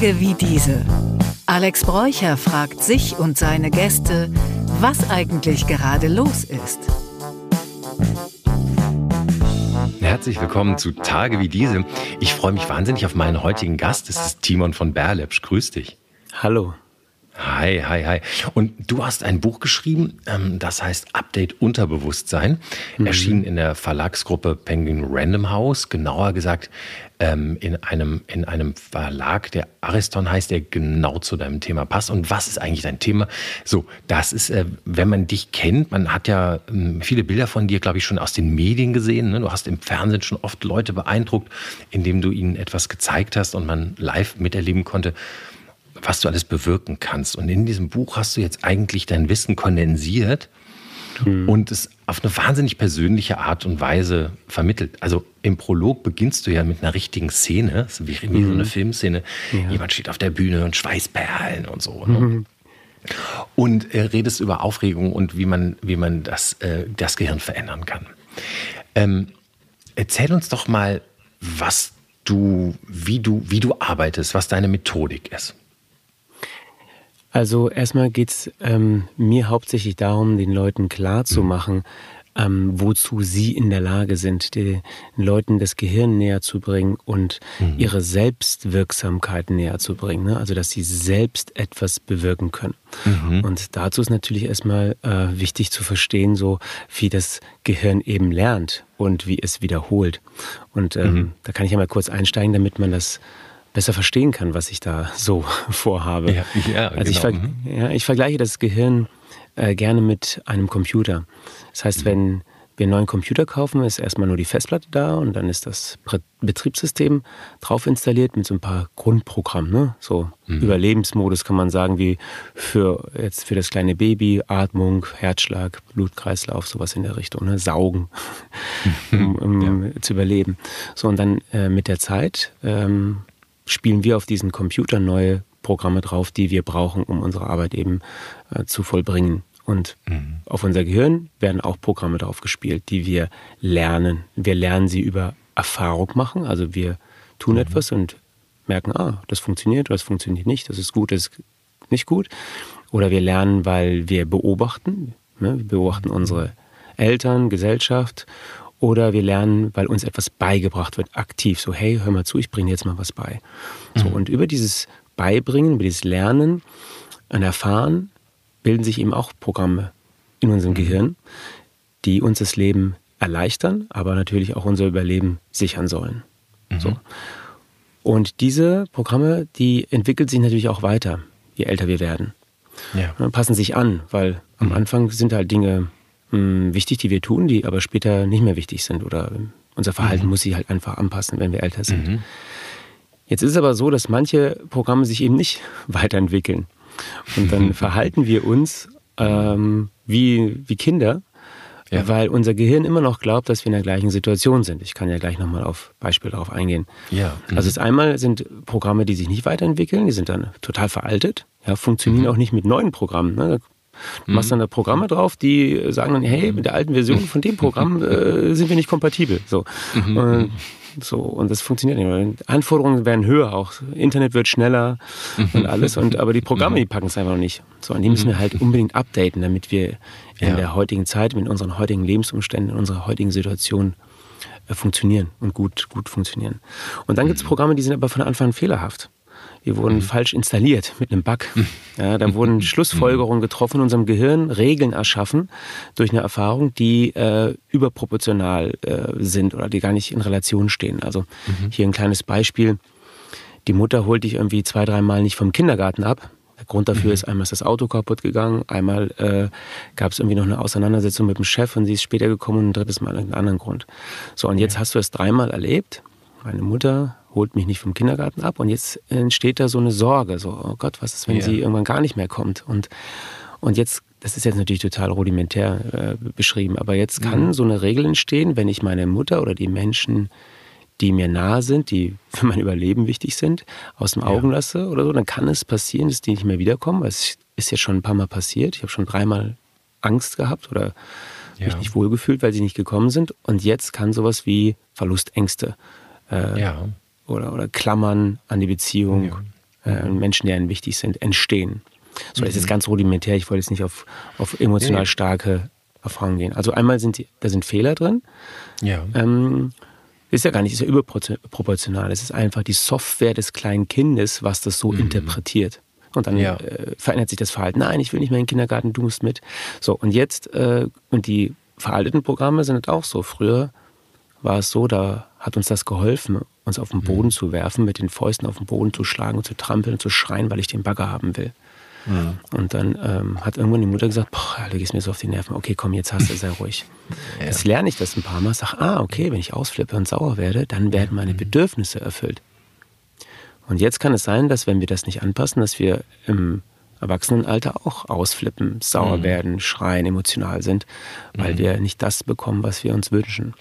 Tage wie diese. Alex Bräucher fragt sich und seine Gäste, was eigentlich gerade los ist. Herzlich willkommen zu Tage wie diese. Ich freue mich wahnsinnig auf meinen heutigen Gast. Es ist Timon von Berlepsch. Grüß dich. Hallo. Hi, hi, hi. Und du hast ein Buch geschrieben, ähm, das heißt Update Unterbewusstsein, mhm. erschienen in der Verlagsgruppe Penguin Random House, genauer gesagt ähm, in, einem, in einem Verlag, der Ariston heißt, der genau zu deinem Thema passt. Und was ist eigentlich dein Thema? So, das ist, äh, wenn man dich kennt, man hat ja ähm, viele Bilder von dir, glaube ich, schon aus den Medien gesehen. Ne? Du hast im Fernsehen schon oft Leute beeindruckt, indem du ihnen etwas gezeigt hast und man live miterleben konnte was du alles bewirken kannst. Und in diesem Buch hast du jetzt eigentlich dein Wissen kondensiert mhm. und es auf eine wahnsinnig persönliche Art und Weise vermittelt. Also im Prolog beginnst du ja mit einer richtigen Szene, wie, wie mhm. so eine Filmszene. Ja. Jemand steht auf der Bühne und Schweißperlen und so. Ne? Mhm. Und äh, redest über Aufregung und wie man, wie man das, äh, das Gehirn verändern kann. Ähm, erzähl uns doch mal, was du, wie du, wie du arbeitest, was deine Methodik ist. Also erstmal geht es ähm, mir hauptsächlich darum, den Leuten klarzumachen, ähm, wozu sie in der Lage sind, den Leuten das Gehirn näher zu bringen und mhm. ihre Selbstwirksamkeit näher zu bringen. Ne? Also dass sie selbst etwas bewirken können. Mhm. Und dazu ist natürlich erstmal äh, wichtig zu verstehen, so wie das Gehirn eben lernt und wie es wiederholt. Und ähm, mhm. da kann ich ja mal kurz einsteigen, damit man das besser verstehen kann, was ich da so vorhabe. Ja, ja, also ich, genau. ver ja, ich vergleiche das Gehirn äh, gerne mit einem Computer. Das heißt, mhm. wenn wir einen neuen Computer kaufen, ist erstmal nur die Festplatte da und dann ist das Betriebssystem drauf installiert mit so ein paar Grundprogrammen. Ne? So mhm. Überlebensmodus kann man sagen, wie für jetzt für das kleine Baby, Atmung, Herzschlag, Blutkreislauf, sowas in der Richtung, ne? Saugen, um, um ja. zu überleben. So, und dann äh, mit der Zeit ähm, spielen wir auf diesen Computer neue Programme drauf, die wir brauchen, um unsere Arbeit eben äh, zu vollbringen. Und mhm. auf unser Gehirn werden auch Programme drauf gespielt, die wir lernen. Wir lernen sie über Erfahrung machen. Also wir tun mhm. etwas und merken, ah, das funktioniert oder das funktioniert nicht, das ist gut, das ist nicht gut. Oder wir lernen, weil wir beobachten. Ne? Wir beobachten mhm. unsere Eltern, Gesellschaft oder wir lernen, weil uns etwas beigebracht wird, aktiv. So, hey, hör mal zu, ich bringe jetzt mal was bei. So, mhm. und über dieses Beibringen, über dieses Lernen und Erfahren bilden sich eben auch Programme in unserem mhm. Gehirn, die uns das Leben erleichtern, aber natürlich auch unser Überleben sichern sollen. Mhm. So. Und diese Programme, die entwickeln sich natürlich auch weiter, je älter wir werden. Ja. Passen sich an, weil am mhm. Anfang sind halt Dinge hm, wichtig, die wir tun, die aber später nicht mehr wichtig sind oder unser Verhalten mhm. muss sich halt einfach anpassen, wenn wir älter sind. Mhm. Jetzt ist es aber so, dass manche Programme sich eben nicht weiterentwickeln. Und dann verhalten wir uns ähm, wie, wie Kinder, ja. weil unser Gehirn immer noch glaubt, dass wir in der gleichen Situation sind. Ich kann ja gleich nochmal auf Beispiele darauf eingehen. Ja. Mhm. Also das einmal sind Programme, die sich nicht weiterentwickeln, die sind dann total veraltet, ja, funktionieren mhm. auch nicht mit neuen Programmen. Ne? Du machst dann da Programme drauf, die sagen dann, hey, mit der alten Version von dem Programm äh, sind wir nicht kompatibel. So. Mhm. Und, so, und das funktioniert nicht. Anforderungen werden höher auch. Internet wird schneller und alles. Und, aber die Programme, die packen es einfach noch nicht. So, und die müssen wir halt unbedingt updaten, damit wir in ja. der heutigen Zeit, mit unseren heutigen Lebensumständen, in unserer heutigen Situation äh, funktionieren und gut, gut funktionieren. Und dann gibt es Programme, die sind aber von Anfang an fehlerhaft. Die wurden mhm. falsch installiert mit einem Bug. Mhm. Ja, da wurden mhm. Schlussfolgerungen getroffen in unserem Gehirn, Regeln erschaffen durch eine Erfahrung, die äh, überproportional äh, sind oder die gar nicht in Relation stehen. Also mhm. hier ein kleines Beispiel. Die Mutter holt dich irgendwie zwei, dreimal nicht vom Kindergarten ab. Der Grund dafür mhm. ist, einmal ist das Auto kaputt gegangen, einmal äh, gab es irgendwie noch eine Auseinandersetzung mit dem Chef und sie ist später gekommen und ein drittes Mal einen anderen Grund. So, und jetzt hast du es dreimal erlebt. Meine Mutter holt mich nicht vom Kindergarten ab und jetzt entsteht da so eine Sorge, so, oh Gott, was ist, wenn ja. sie irgendwann gar nicht mehr kommt? Und, und jetzt, das ist jetzt natürlich total rudimentär äh, beschrieben, aber jetzt kann mhm. so eine Regel entstehen, wenn ich meine Mutter oder die Menschen, die mir nahe sind, die für mein Überleben wichtig sind, aus dem Augen ja. lasse oder so, dann kann es passieren, dass die nicht mehr wiederkommen. Es ist jetzt schon ein paar Mal passiert. Ich habe schon dreimal Angst gehabt oder ja. mich nicht wohlgefühlt, weil sie nicht gekommen sind. Und jetzt kann sowas wie Verlustängste äh, ja oder, oder Klammern an die Beziehung äh, Menschen, die einem wichtig sind, entstehen. So, das ist mhm. ganz rudimentär. Ich wollte jetzt nicht auf, auf emotional starke Erfahrungen gehen. Also einmal sind die, da sind Fehler drin. Ja. Ähm, ist ja gar nicht, ist ja überproportional. Es ist einfach die Software des kleinen Kindes, was das so mhm. interpretiert. Und dann ja. äh, verändert sich das Verhalten. Nein, ich will nicht mehr in den Kindergarten, du musst mit. So, und jetzt, äh, und die veralteten Programme sind auch so. Früher war es so, da hat uns das geholfen, uns auf den Boden mhm. zu werfen, mit den Fäusten auf den Boden zu schlagen, zu trampeln, zu schreien, weil ich den Bagger haben will. Mhm. Und dann ähm, hat irgendwann die Mutter gesagt, boah, du gehst mir so auf die Nerven. Okay, komm, jetzt hast du, sei ruhig. ja. Jetzt lerne ich das ein paar Mal, sag, ah, okay, wenn ich ausflippe und sauer werde, dann werden meine mhm. Bedürfnisse erfüllt. Und jetzt kann es sein, dass wenn wir das nicht anpassen, dass wir im Erwachsenenalter auch ausflippen, sauer mhm. werden, schreien, emotional sind, weil mhm. wir nicht das bekommen, was wir uns wünschen.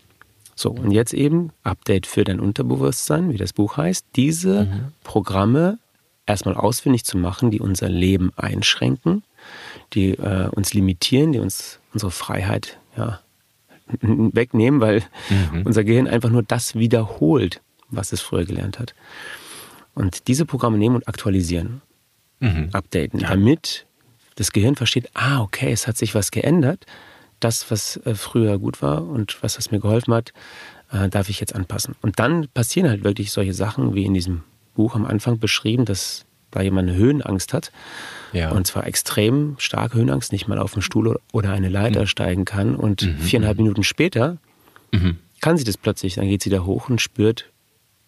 So, und jetzt eben Update für dein Unterbewusstsein, wie das Buch heißt, diese mhm. Programme erstmal ausfindig zu machen, die unser Leben einschränken, die äh, uns limitieren, die uns unsere Freiheit ja, wegnehmen, weil mhm. unser Gehirn einfach nur das wiederholt, was es früher gelernt hat. Und diese Programme nehmen und aktualisieren, mhm. updaten, ja. damit das Gehirn versteht, ah, okay, es hat sich was geändert. Das, was äh, früher gut war und was es mir geholfen hat, äh, darf ich jetzt anpassen. Und dann passieren halt wirklich solche Sachen wie in diesem Buch am Anfang beschrieben, dass da jemand eine Höhenangst hat. Ja. Und zwar extrem starke Höhenangst, nicht mal auf den Stuhl oder eine Leiter mhm. steigen kann. Und mhm. viereinhalb mhm. Minuten später mhm. kann sie das plötzlich. Dann geht sie da hoch und spürt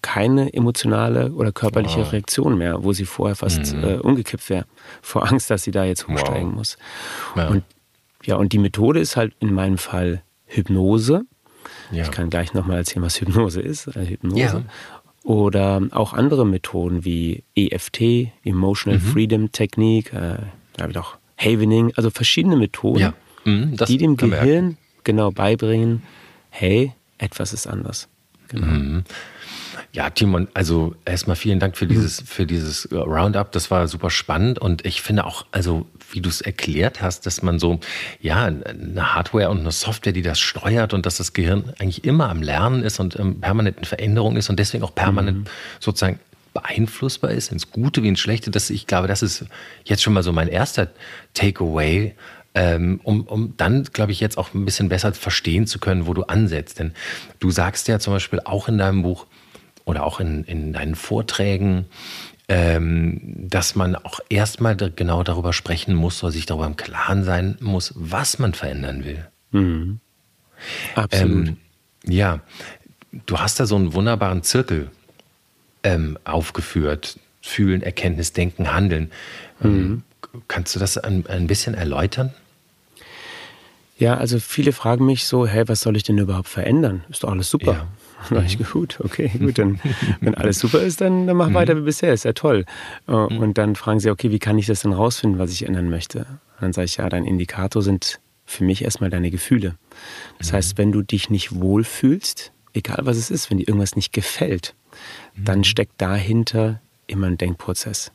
keine emotionale oder körperliche wow. Reaktion mehr, wo sie vorher fast mhm. äh, umgekippt wäre, vor Angst, dass sie da jetzt hochsteigen wow. muss. Ja. Und ja, und die Methode ist halt in meinem Fall Hypnose. Ja. Ich kann gleich nochmal erzählen, was Hypnose ist. Äh, Hypnose. Ja. Oder auch andere Methoden wie EFT, Emotional mhm. Freedom Technique, äh, da habe ich auch Havening, also verschiedene Methoden, ja. mhm, die dem Gehirn genau beibringen, hey, etwas ist anders. Genau. Mhm. Ja, Timon, also erstmal vielen Dank für dieses, für dieses äh, Roundup. Das war super spannend und ich finde auch, also wie du es erklärt hast, dass man so, ja, eine Hardware und eine Software, die das steuert und dass das Gehirn eigentlich immer am Lernen ist und ähm, permanent in Veränderung ist und deswegen auch permanent mhm. sozusagen beeinflussbar ist, ins Gute wie ins Schlechte. Das, ich glaube, das ist jetzt schon mal so mein erster Takeaway. Ähm, um, um dann, glaube ich, jetzt auch ein bisschen besser verstehen zu können, wo du ansetzt. Denn du sagst ja zum Beispiel auch in deinem Buch oder auch in, in deinen Vorträgen, ähm, dass man auch erstmal genau darüber sprechen muss oder sich darüber im Klaren sein muss, was man verändern will. Mhm. Absolut. Ähm, ja, du hast da so einen wunderbaren Zirkel ähm, aufgeführt. Fühlen, Erkenntnis, Denken, Handeln. Ähm, mhm. Kannst du das ein, ein bisschen erläutern? Ja, also viele fragen mich so, hey, was soll ich denn überhaupt verändern? Ist doch alles super. Ja. Dann ich, gut, okay, gut, dann, wenn alles super ist, dann, dann mach mhm. weiter wie bisher, ist ja toll. Äh, mhm. Und dann fragen sie, okay, wie kann ich das denn rausfinden, was ich ändern möchte? Und dann sage ich, ja, dein Indikator sind für mich erstmal deine Gefühle. Das mhm. heißt, wenn du dich nicht wohlfühlst, egal was es ist, wenn dir irgendwas nicht gefällt, dann mhm. steckt dahinter immer ein Denkprozess.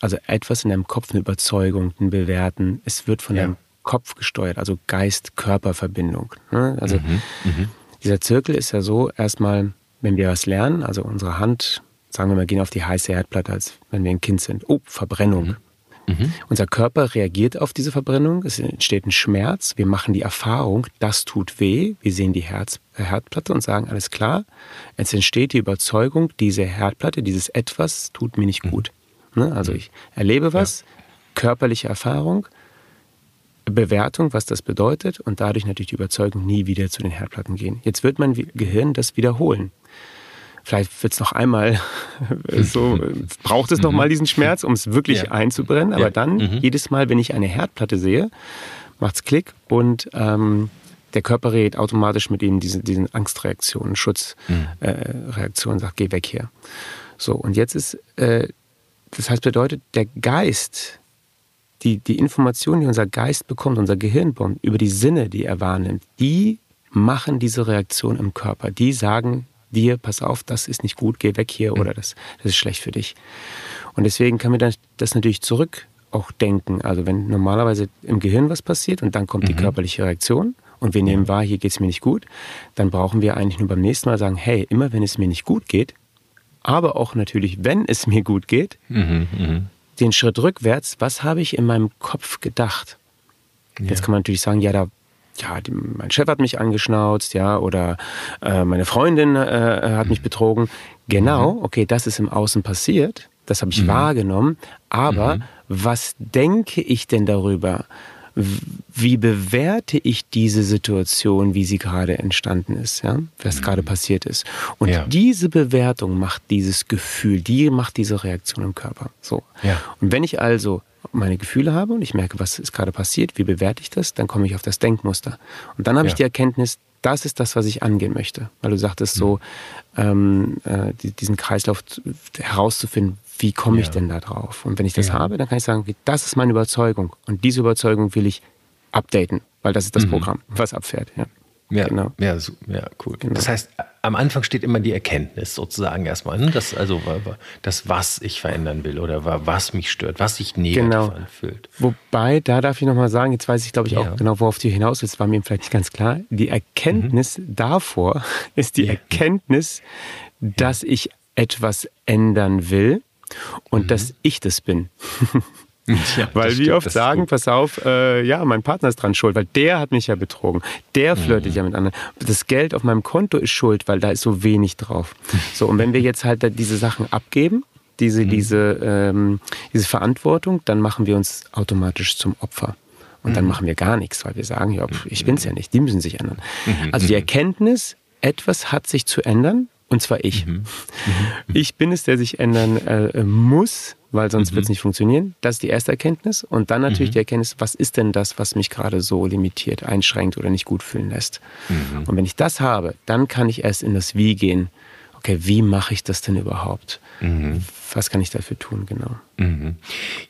Also etwas in deinem Kopf, eine Überzeugung, ein Bewerten. Es wird von ja. deinem Kopf gesteuert, also Geist-Körper-Verbindung. Ne? Also mhm. Mhm. Dieser Zirkel ist ja so, erstmal, wenn wir was lernen, also unsere Hand, sagen wir mal, gehen auf die heiße Herdplatte, als wenn wir ein Kind sind. Oh, Verbrennung. Mhm. Mhm. Unser Körper reagiert auf diese Verbrennung, es entsteht ein Schmerz, wir machen die Erfahrung, das tut weh, wir sehen die Herz, äh, Herdplatte und sagen, alles klar, es entsteht die Überzeugung, diese Herdplatte, dieses Etwas tut mir nicht mhm. gut. Ne? Also ich erlebe was, ja. körperliche Erfahrung, Bewertung, was das bedeutet und dadurch natürlich die Überzeugung, nie wieder zu den Herdplatten gehen. Jetzt wird mein Gehirn das wiederholen. Vielleicht wird es noch einmal so, braucht es mhm. noch mal diesen Schmerz, um es wirklich ja. einzubrennen. Aber ja. dann, mhm. jedes Mal, wenn ich eine Herdplatte sehe, macht es Klick und ähm, der Körper redet automatisch mit ihnen diesen, diesen Angstreaktionen, Schutzreaktionen, mhm. äh, sagt, geh weg hier. So, und jetzt ist, äh, das heißt, bedeutet, der Geist die, die Informationen, die unser Geist bekommt, unser Gehirn bekommt, über die Sinne, die er wahrnimmt, die machen diese Reaktion im Körper. Die sagen dir, pass auf, das ist nicht gut, geh weg hier oder das, das ist schlecht für dich. Und deswegen kann man das natürlich zurück auch denken. Also wenn normalerweise im Gehirn was passiert und dann kommt mhm. die körperliche Reaktion und wir nehmen wahr, hier geht es mir nicht gut, dann brauchen wir eigentlich nur beim nächsten Mal sagen, hey, immer wenn es mir nicht gut geht, aber auch natürlich, wenn es mir gut geht, mhm, mh. Den Schritt rückwärts, was habe ich in meinem Kopf gedacht? Ja. Jetzt kann man natürlich sagen, ja, da ja, die, mein Chef hat mich angeschnauzt, ja, oder äh, meine Freundin äh, hat mich betrogen. Genau, mhm. okay, das ist im Außen passiert, das habe ich mhm. wahrgenommen, aber mhm. was denke ich denn darüber? Wie bewerte ich diese Situation, wie sie gerade entstanden ist, ja, was mhm. gerade passiert ist? Und ja. diese Bewertung macht dieses Gefühl, die macht diese Reaktion im Körper. So. Ja. Und wenn ich also meine Gefühle habe und ich merke, was ist gerade passiert, wie bewerte ich das, dann komme ich auf das Denkmuster. Und dann habe ich die Erkenntnis, das ist das, was ich angehen möchte. Weil du sagtest so, mhm. ähm, äh, diesen Kreislauf herauszufinden, wie komme ja. ich denn da drauf? Und wenn ich das ja. habe, dann kann ich sagen, okay, das ist meine Überzeugung. Und diese Überzeugung will ich updaten, weil das ist das mhm. Programm, was abfährt. Ja. Ja, genau. ja, so, ja, cool. Genau. Das heißt, am Anfang steht immer die Erkenntnis sozusagen erstmal, ne? das, also das, was ich verändern will oder was mich stört, was sich negativ genau. anfühlt. Wobei, da darf ich nochmal sagen, jetzt weiß ich, glaube ich, ja. auch genau, worauf du hinaus willst, war mir vielleicht nicht ganz klar. Die Erkenntnis mhm. davor ist die ja. Erkenntnis, dass ich etwas ändern will und mhm. dass ich das bin. Ja, weil wie oft sagen, pass auf, äh, ja, mein Partner ist dran schuld, weil der hat mich ja betrogen. Der flirtet mhm. ja mit anderen. Das Geld auf meinem Konto ist schuld, weil da ist so wenig drauf. So, und wenn wir jetzt halt diese Sachen abgeben, diese, mhm. diese, ähm, diese Verantwortung, dann machen wir uns automatisch zum Opfer. Und dann mhm. machen wir gar nichts, weil wir sagen, ja, ich bin's ja nicht, die müssen sich ändern. Mhm. Also die mhm. Erkenntnis, etwas hat sich zu ändern, und zwar ich. Mhm. Ich bin es, der sich ändern äh, muss, weil sonst mhm. wird es nicht funktionieren. Das ist die erste Erkenntnis. Und dann natürlich mhm. die Erkenntnis, was ist denn das, was mich gerade so limitiert, einschränkt oder nicht gut fühlen lässt. Mhm. Und wenn ich das habe, dann kann ich erst in das Wie gehen. Okay, wie mache ich das denn überhaupt? Mhm. Was kann ich dafür tun, genau? Mhm.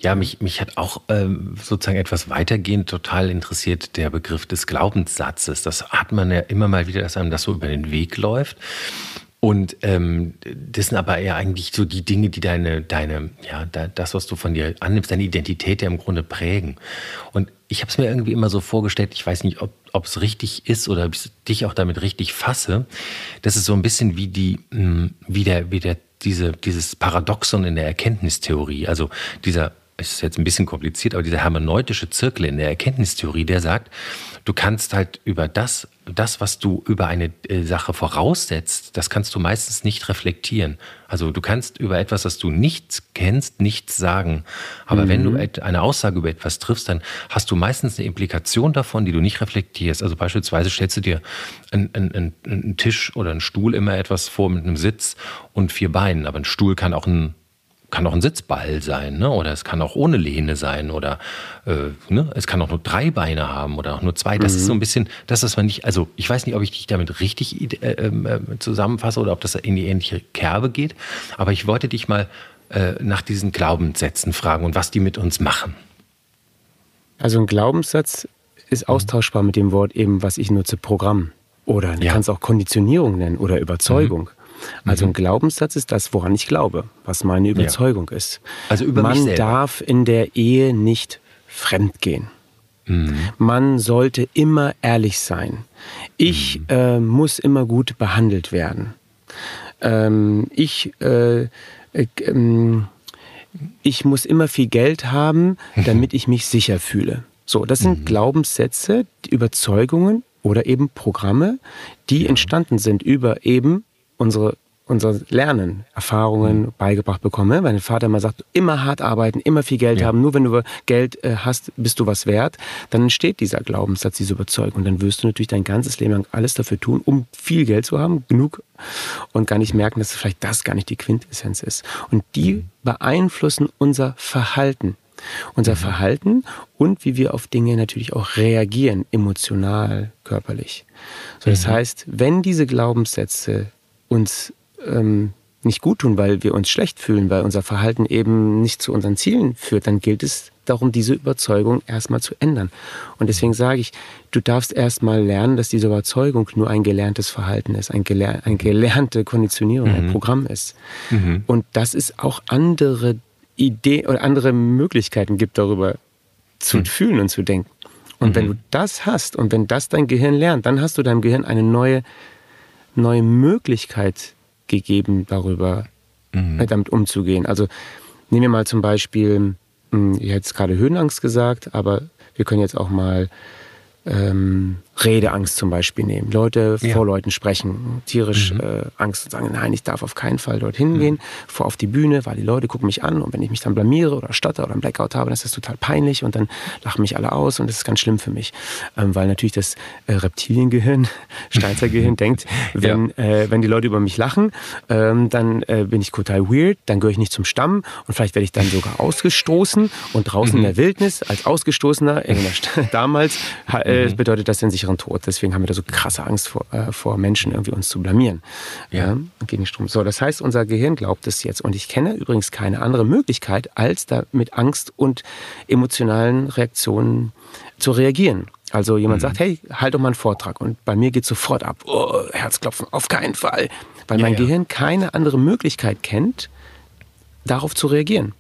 Ja, mich, mich hat auch ähm, sozusagen etwas weitergehend total interessiert der Begriff des Glaubenssatzes. Das hat man ja immer mal wieder, dass einem das so über den Weg läuft. Und ähm, das sind aber eher eigentlich so die Dinge, die deine, deine, ja, das, was du von dir annimmst, deine Identität ja im Grunde prägen. Und ich habe es mir irgendwie immer so vorgestellt, ich weiß nicht, ob es richtig ist oder ob ich dich auch damit richtig fasse. Das ist so ein bisschen wie die, hm, wie der, wie der, diese, dieses Paradoxon in der Erkenntnistheorie. Also dieser, es ist jetzt ein bisschen kompliziert, aber dieser hermeneutische Zirkel in der Erkenntnistheorie, der sagt, du kannst halt über das, das, was du über eine äh, Sache voraussetzt, das kannst du meistens nicht reflektieren. Also du kannst über etwas, das du nicht kennst, nichts sagen. Aber mhm. wenn du mhm. eine Aussage über etwas triffst, dann hast du meistens eine Implikation davon, die du nicht reflektierst. Also beispielsweise stellst du dir einen, einen, einen Tisch oder einen Stuhl immer etwas vor mit einem Sitz und vier Beinen. Aber ein Stuhl kann auch ein kann auch ein Sitzball sein, ne? oder es kann auch ohne Lehne sein, oder äh, ne? es kann auch nur drei Beine haben oder auch nur zwei. Das mhm. ist so ein bisschen, das ist man nicht, also ich weiß nicht, ob ich dich damit richtig äh, ähm, äh, zusammenfasse oder ob das in die ähnliche Kerbe geht, aber ich wollte dich mal äh, nach diesen Glaubenssätzen fragen und was die mit uns machen. Also ein Glaubenssatz ist mhm. austauschbar mit dem Wort eben, was ich nutze, Programm. Oder du ja. kannst auch Konditionierung nennen oder Überzeugung. Mhm. Also ein Glaubenssatz ist das, woran ich glaube, was meine Überzeugung ja. ist. Also über Man darf in der Ehe nicht fremdgehen. Mhm. Man sollte immer ehrlich sein. Ich mhm. äh, muss immer gut behandelt werden. Ähm, ich, äh, äh, ähm, ich muss immer viel Geld haben, damit ich mich sicher fühle. So, das sind mhm. Glaubenssätze, Überzeugungen oder eben Programme, die ja. entstanden sind über eben unsere unser Lernen, Erfahrungen mhm. beigebracht bekommen. Mein Vater immer sagt, immer hart arbeiten, immer viel Geld ja. haben. Nur wenn du Geld äh, hast, bist du was wert. Dann entsteht dieser Glaubenssatz, diese Überzeugung. Und dann wirst du natürlich dein ganzes Leben lang alles dafür tun, um viel Geld zu haben, genug, und gar nicht merken, dass vielleicht das gar nicht die Quintessenz ist. Und die mhm. beeinflussen unser Verhalten. Unser mhm. Verhalten und wie wir auf Dinge natürlich auch reagieren, emotional, körperlich. So, das mhm. heißt, wenn diese Glaubenssätze uns ähm, nicht gut tun, weil wir uns schlecht fühlen, weil unser Verhalten eben nicht zu unseren Zielen führt, dann gilt es darum, diese Überzeugung erstmal zu ändern. Und deswegen sage ich, du darfst erstmal lernen, dass diese Überzeugung nur ein gelerntes Verhalten ist, ein, geler eine gelernte Konditionierung, mhm. ein Programm ist. Mhm. Und dass es auch andere Ideen oder andere Möglichkeiten gibt, darüber zu mhm. fühlen und zu denken. Und wenn mhm. du das hast und wenn das dein Gehirn lernt, dann hast du deinem Gehirn eine neue neue Möglichkeit gegeben, darüber mhm. damit umzugehen. Also nehmen wir mal zum Beispiel, hm, ich hätte jetzt gerade Höhenangst gesagt, aber wir können jetzt auch mal ähm, Redeangst zum Beispiel nehmen. Leute ja. vor Leuten sprechen, tierisch mhm. äh, Angst und sagen, nein, ich darf auf keinen Fall dorthin mhm. gehen, vor auf die Bühne, weil die Leute gucken mich an und wenn ich mich dann blamiere oder stotter oder einen Blackout habe, dann ist das total peinlich und dann lachen mich alle aus und das ist ganz schlimm für mich. Ähm, weil natürlich das äh, Reptiliengehirn, Steinzeitgehirn denkt, wenn, ja. äh, wenn die Leute über mich lachen, ähm, dann äh, bin ich total weird, dann gehöre ich nicht zum Stamm und vielleicht werde ich dann sogar ausgestoßen und draußen mhm. in der Wildnis als Ausgestoßener, damals, äh, mhm. bedeutet das den sicheren Tod. Deswegen haben wir da so krasse Angst vor, äh, vor Menschen, irgendwie uns zu blamieren. Ja. gegen Strom. So, das heißt, unser Gehirn glaubt es jetzt. Und ich kenne übrigens keine andere Möglichkeit, als da mit Angst und emotionalen Reaktionen zu reagieren. Also jemand mhm. sagt, hey, halt doch mal einen Vortrag. Und bei mir geht sofort ab. Oh, Herzklopfen, auf keinen Fall. Weil ja, mein ja. Gehirn keine andere Möglichkeit kennt, darauf zu reagieren.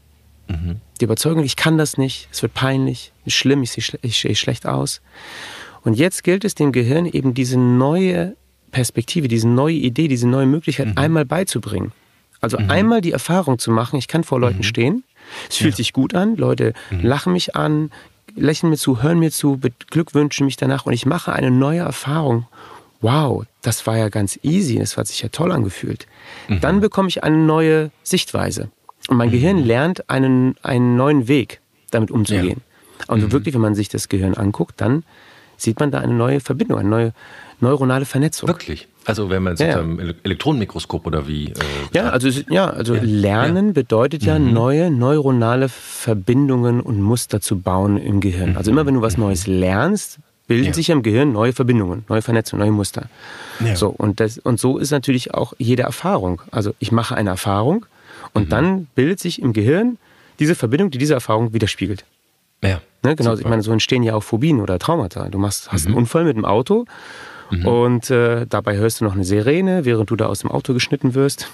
Mhm. Die Überzeugung, ich kann das nicht, es wird peinlich, ist schlimm, ich sehe, ich sehe schlecht aus. Und jetzt gilt es dem Gehirn eben diese neue Perspektive, diese neue Idee, diese neue Möglichkeit mhm. einmal beizubringen. Also mhm. einmal die Erfahrung zu machen, ich kann vor Leuten mhm. stehen, es fühlt ja. sich gut an, Leute mhm. lachen mich an, lächeln mir zu, hören mir zu, beglückwünschen mich danach und ich mache eine neue Erfahrung. Wow, das war ja ganz easy, das hat sich ja toll angefühlt. Mhm. Dann bekomme ich eine neue Sichtweise. Und mein mhm. Gehirn lernt einen, einen neuen Weg, damit umzugehen. Ja. Und wirklich, wenn man sich das Gehirn anguckt, dann sieht man da eine neue Verbindung, eine neue neuronale Vernetzung. Wirklich? Also wenn man jetzt ja, ja. mit Elektronenmikroskop oder wie? Äh, ja, also ja, also ja. Lernen bedeutet ja mhm. neue neuronale Verbindungen und Muster zu bauen im Gehirn. Also immer wenn du was mhm. Neues lernst, bilden ja. sich im Gehirn neue Verbindungen, neue Vernetzungen, neue Muster. Ja. So, und, das, und so ist natürlich auch jede Erfahrung. Also ich mache eine Erfahrung und mhm. dann bildet sich im Gehirn diese Verbindung, die diese Erfahrung widerspiegelt. Ja. Ne, genau, Super. ich meine, so entstehen ja auch Phobien oder Traumata. Du machst, hast mhm. einen Unfall mit dem Auto mhm. und äh, dabei hörst du noch eine Sirene, während du da aus dem Auto geschnitten wirst.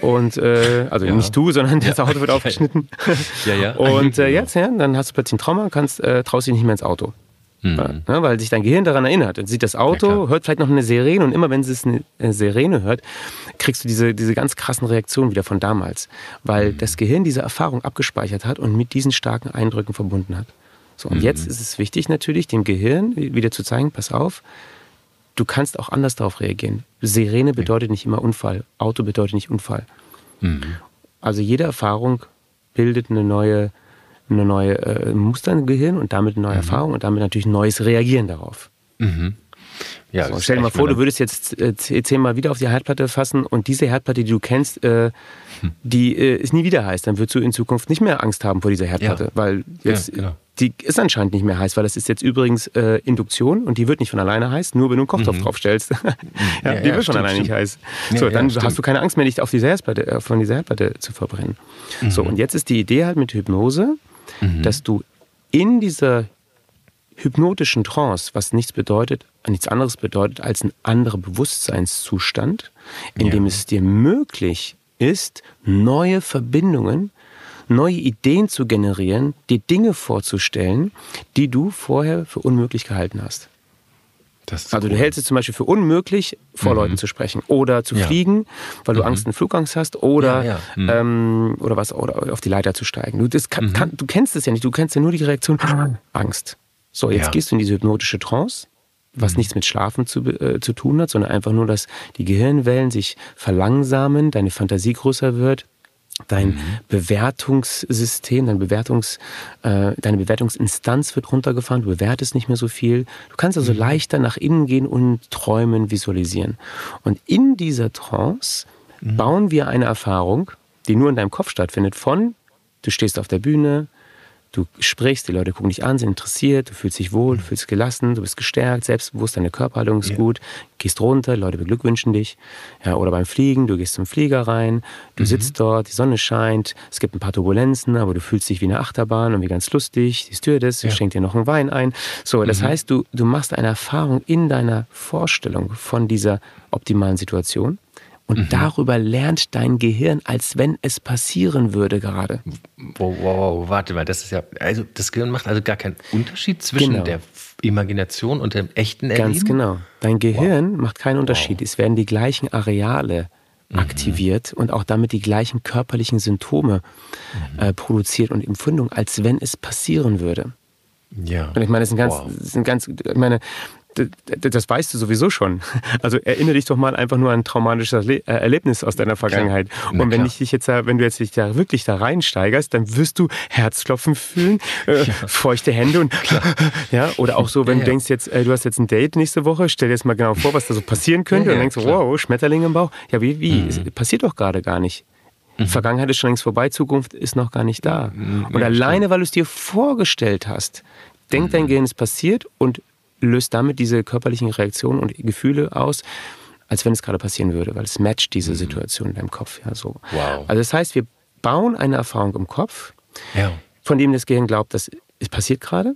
Und äh, also ja. nicht du, sondern das Auto wird aufgeschnitten. ja, ja. Und äh, jetzt, ja, dann hast du plötzlich ein Trauma, kannst, äh, traust dich nicht mehr ins Auto. Mhm. Ja, weil sich dein Gehirn daran erinnert. Dann sieht das Auto, ja, hört vielleicht noch eine Sirene und immer wenn es eine Sirene hört, kriegst du diese, diese ganz krassen Reaktionen wieder von damals. Weil mhm. das Gehirn diese Erfahrung abgespeichert hat und mit diesen starken Eindrücken verbunden hat. So, und mhm. jetzt ist es wichtig natürlich, dem Gehirn wieder zu zeigen, pass auf, du kannst auch anders darauf reagieren. Sirene bedeutet nicht immer Unfall, Auto bedeutet nicht Unfall. Mhm. Also jede Erfahrung bildet eine neue eine neue äh, Muster im Gehirn und damit eine neue mhm. Erfahrung und damit natürlich ein neues Reagieren darauf. Mhm. Ja, so, stell dir mal vor, du würdest jetzt äh, zehnmal wieder auf die Herdplatte fassen und diese Herdplatte, die du kennst, äh, hm. die äh, ist nie wieder heiß. Dann würdest du in Zukunft nicht mehr Angst haben vor dieser Herdplatte, ja. weil jetzt, ja, genau. die ist anscheinend nicht mehr heiß, weil das ist jetzt übrigens äh, Induktion und die wird nicht von alleine heiß, nur wenn du einen Kochtopf mhm. draufstellst. ja, die wird von alleine stimmt. nicht heiß. so, dann hast du keine Angst mehr, dich auf diese Herdplatte, äh, von dieser Herdplatte zu verbrennen. Mhm. So, und jetzt ist die Idee halt mit Hypnose, mhm. dass du in dieser hypnotischen Trance, was nichts bedeutet, nichts anderes bedeutet als ein anderer Bewusstseinszustand, in dem es dir möglich ist, neue Verbindungen, neue Ideen zu generieren, dir Dinge vorzustellen, die du vorher für unmöglich gehalten hast also cool. du hältst es zum Beispiel für unmöglich, vor mhm. Leuten zu sprechen oder zu ja. fliegen, weil du mhm. Angst, einen Flugangst hast oder, ja, ja. Mhm. Ähm, oder was, oder auf die Leiter zu steigen. Du, das kann, mhm. kann, du kennst es ja nicht, du kennst ja nur die Reaktion Angst. So, jetzt gehst du in diese hypnotische Trance, was mhm. nichts mit Schlafen zu, äh, zu tun hat, sondern einfach nur, dass die Gehirnwellen sich verlangsamen, deine Fantasie größer wird, Dein mhm. Bewertungssystem, dein Bewertungs, äh, deine Bewertungsinstanz wird runtergefahren, du bewertest nicht mehr so viel. Du kannst also mhm. leichter nach innen gehen und träumen, visualisieren. Und in dieser Trance mhm. bauen wir eine Erfahrung, die nur in deinem Kopf stattfindet, von du stehst auf der Bühne, Du sprichst, die Leute gucken dich an, sind interessiert, du fühlst dich wohl, du fühlst gelassen, du bist gestärkt, selbstbewusst, deine Körperhaltung ist ja. gut, gehst runter, Leute beglückwünschen dich. Ja, oder beim Fliegen, du gehst zum Flieger rein, du mhm. sitzt dort, die Sonne scheint, es gibt ein paar Turbulenzen, aber du fühlst dich wie eine Achterbahn und wie ganz lustig. Die Stewardess ja. schenkt dir noch einen Wein ein. So, das mhm. heißt, du, du machst eine Erfahrung in deiner Vorstellung von dieser optimalen Situation und mhm. darüber lernt dein Gehirn, als wenn es passieren würde gerade. Wow, wow, wow, warte mal, das ist ja, also das Gehirn macht also gar keinen Unterschied zwischen genau. der Imagination und dem echten Erleben? Ganz genau. Dein Gehirn wow. macht keinen Unterschied. Wow. Es werden die gleichen Areale aktiviert und auch damit die gleichen körperlichen Symptome äh, produziert und Empfindungen, als wenn es passieren würde. Ja. Und ich meine, das sind ganz, wow. das sind ganz, ich meine, das weißt du sowieso schon. Also erinnere dich doch mal einfach nur an ein traumatisches äh, Erlebnis aus deiner Vergangenheit. Ja, und wenn ich dich jetzt, wenn du jetzt dich da wirklich da reinsteigerst, dann wirst du Herzklopfen fühlen, äh, ja. feuchte Hände und ja, oder auch so, wenn ja, du denkst jetzt, äh, du hast jetzt ein Date nächste Woche, stell dir jetzt mal genau vor, was da so passieren könnte und denkst, klar. wow, Schmetterling im Bauch. Ja, wie, wie? Mhm. passiert doch gerade gar nicht. Mhm. Vergangenheit ist schon längst vorbei, Zukunft ist noch gar nicht da. Mhm. Und alleine, weil du es dir vorgestellt hast, denkt dein mhm. Gehirn, es passiert und löst damit diese körperlichen Reaktionen und Gefühle aus, als wenn es gerade passieren würde, weil es matcht diese mhm. Situation in deinem Kopf. Ja, so. Wow. Also das heißt, wir bauen eine Erfahrung im Kopf, ja. von dem das Gehirn glaubt, dass es passiert gerade.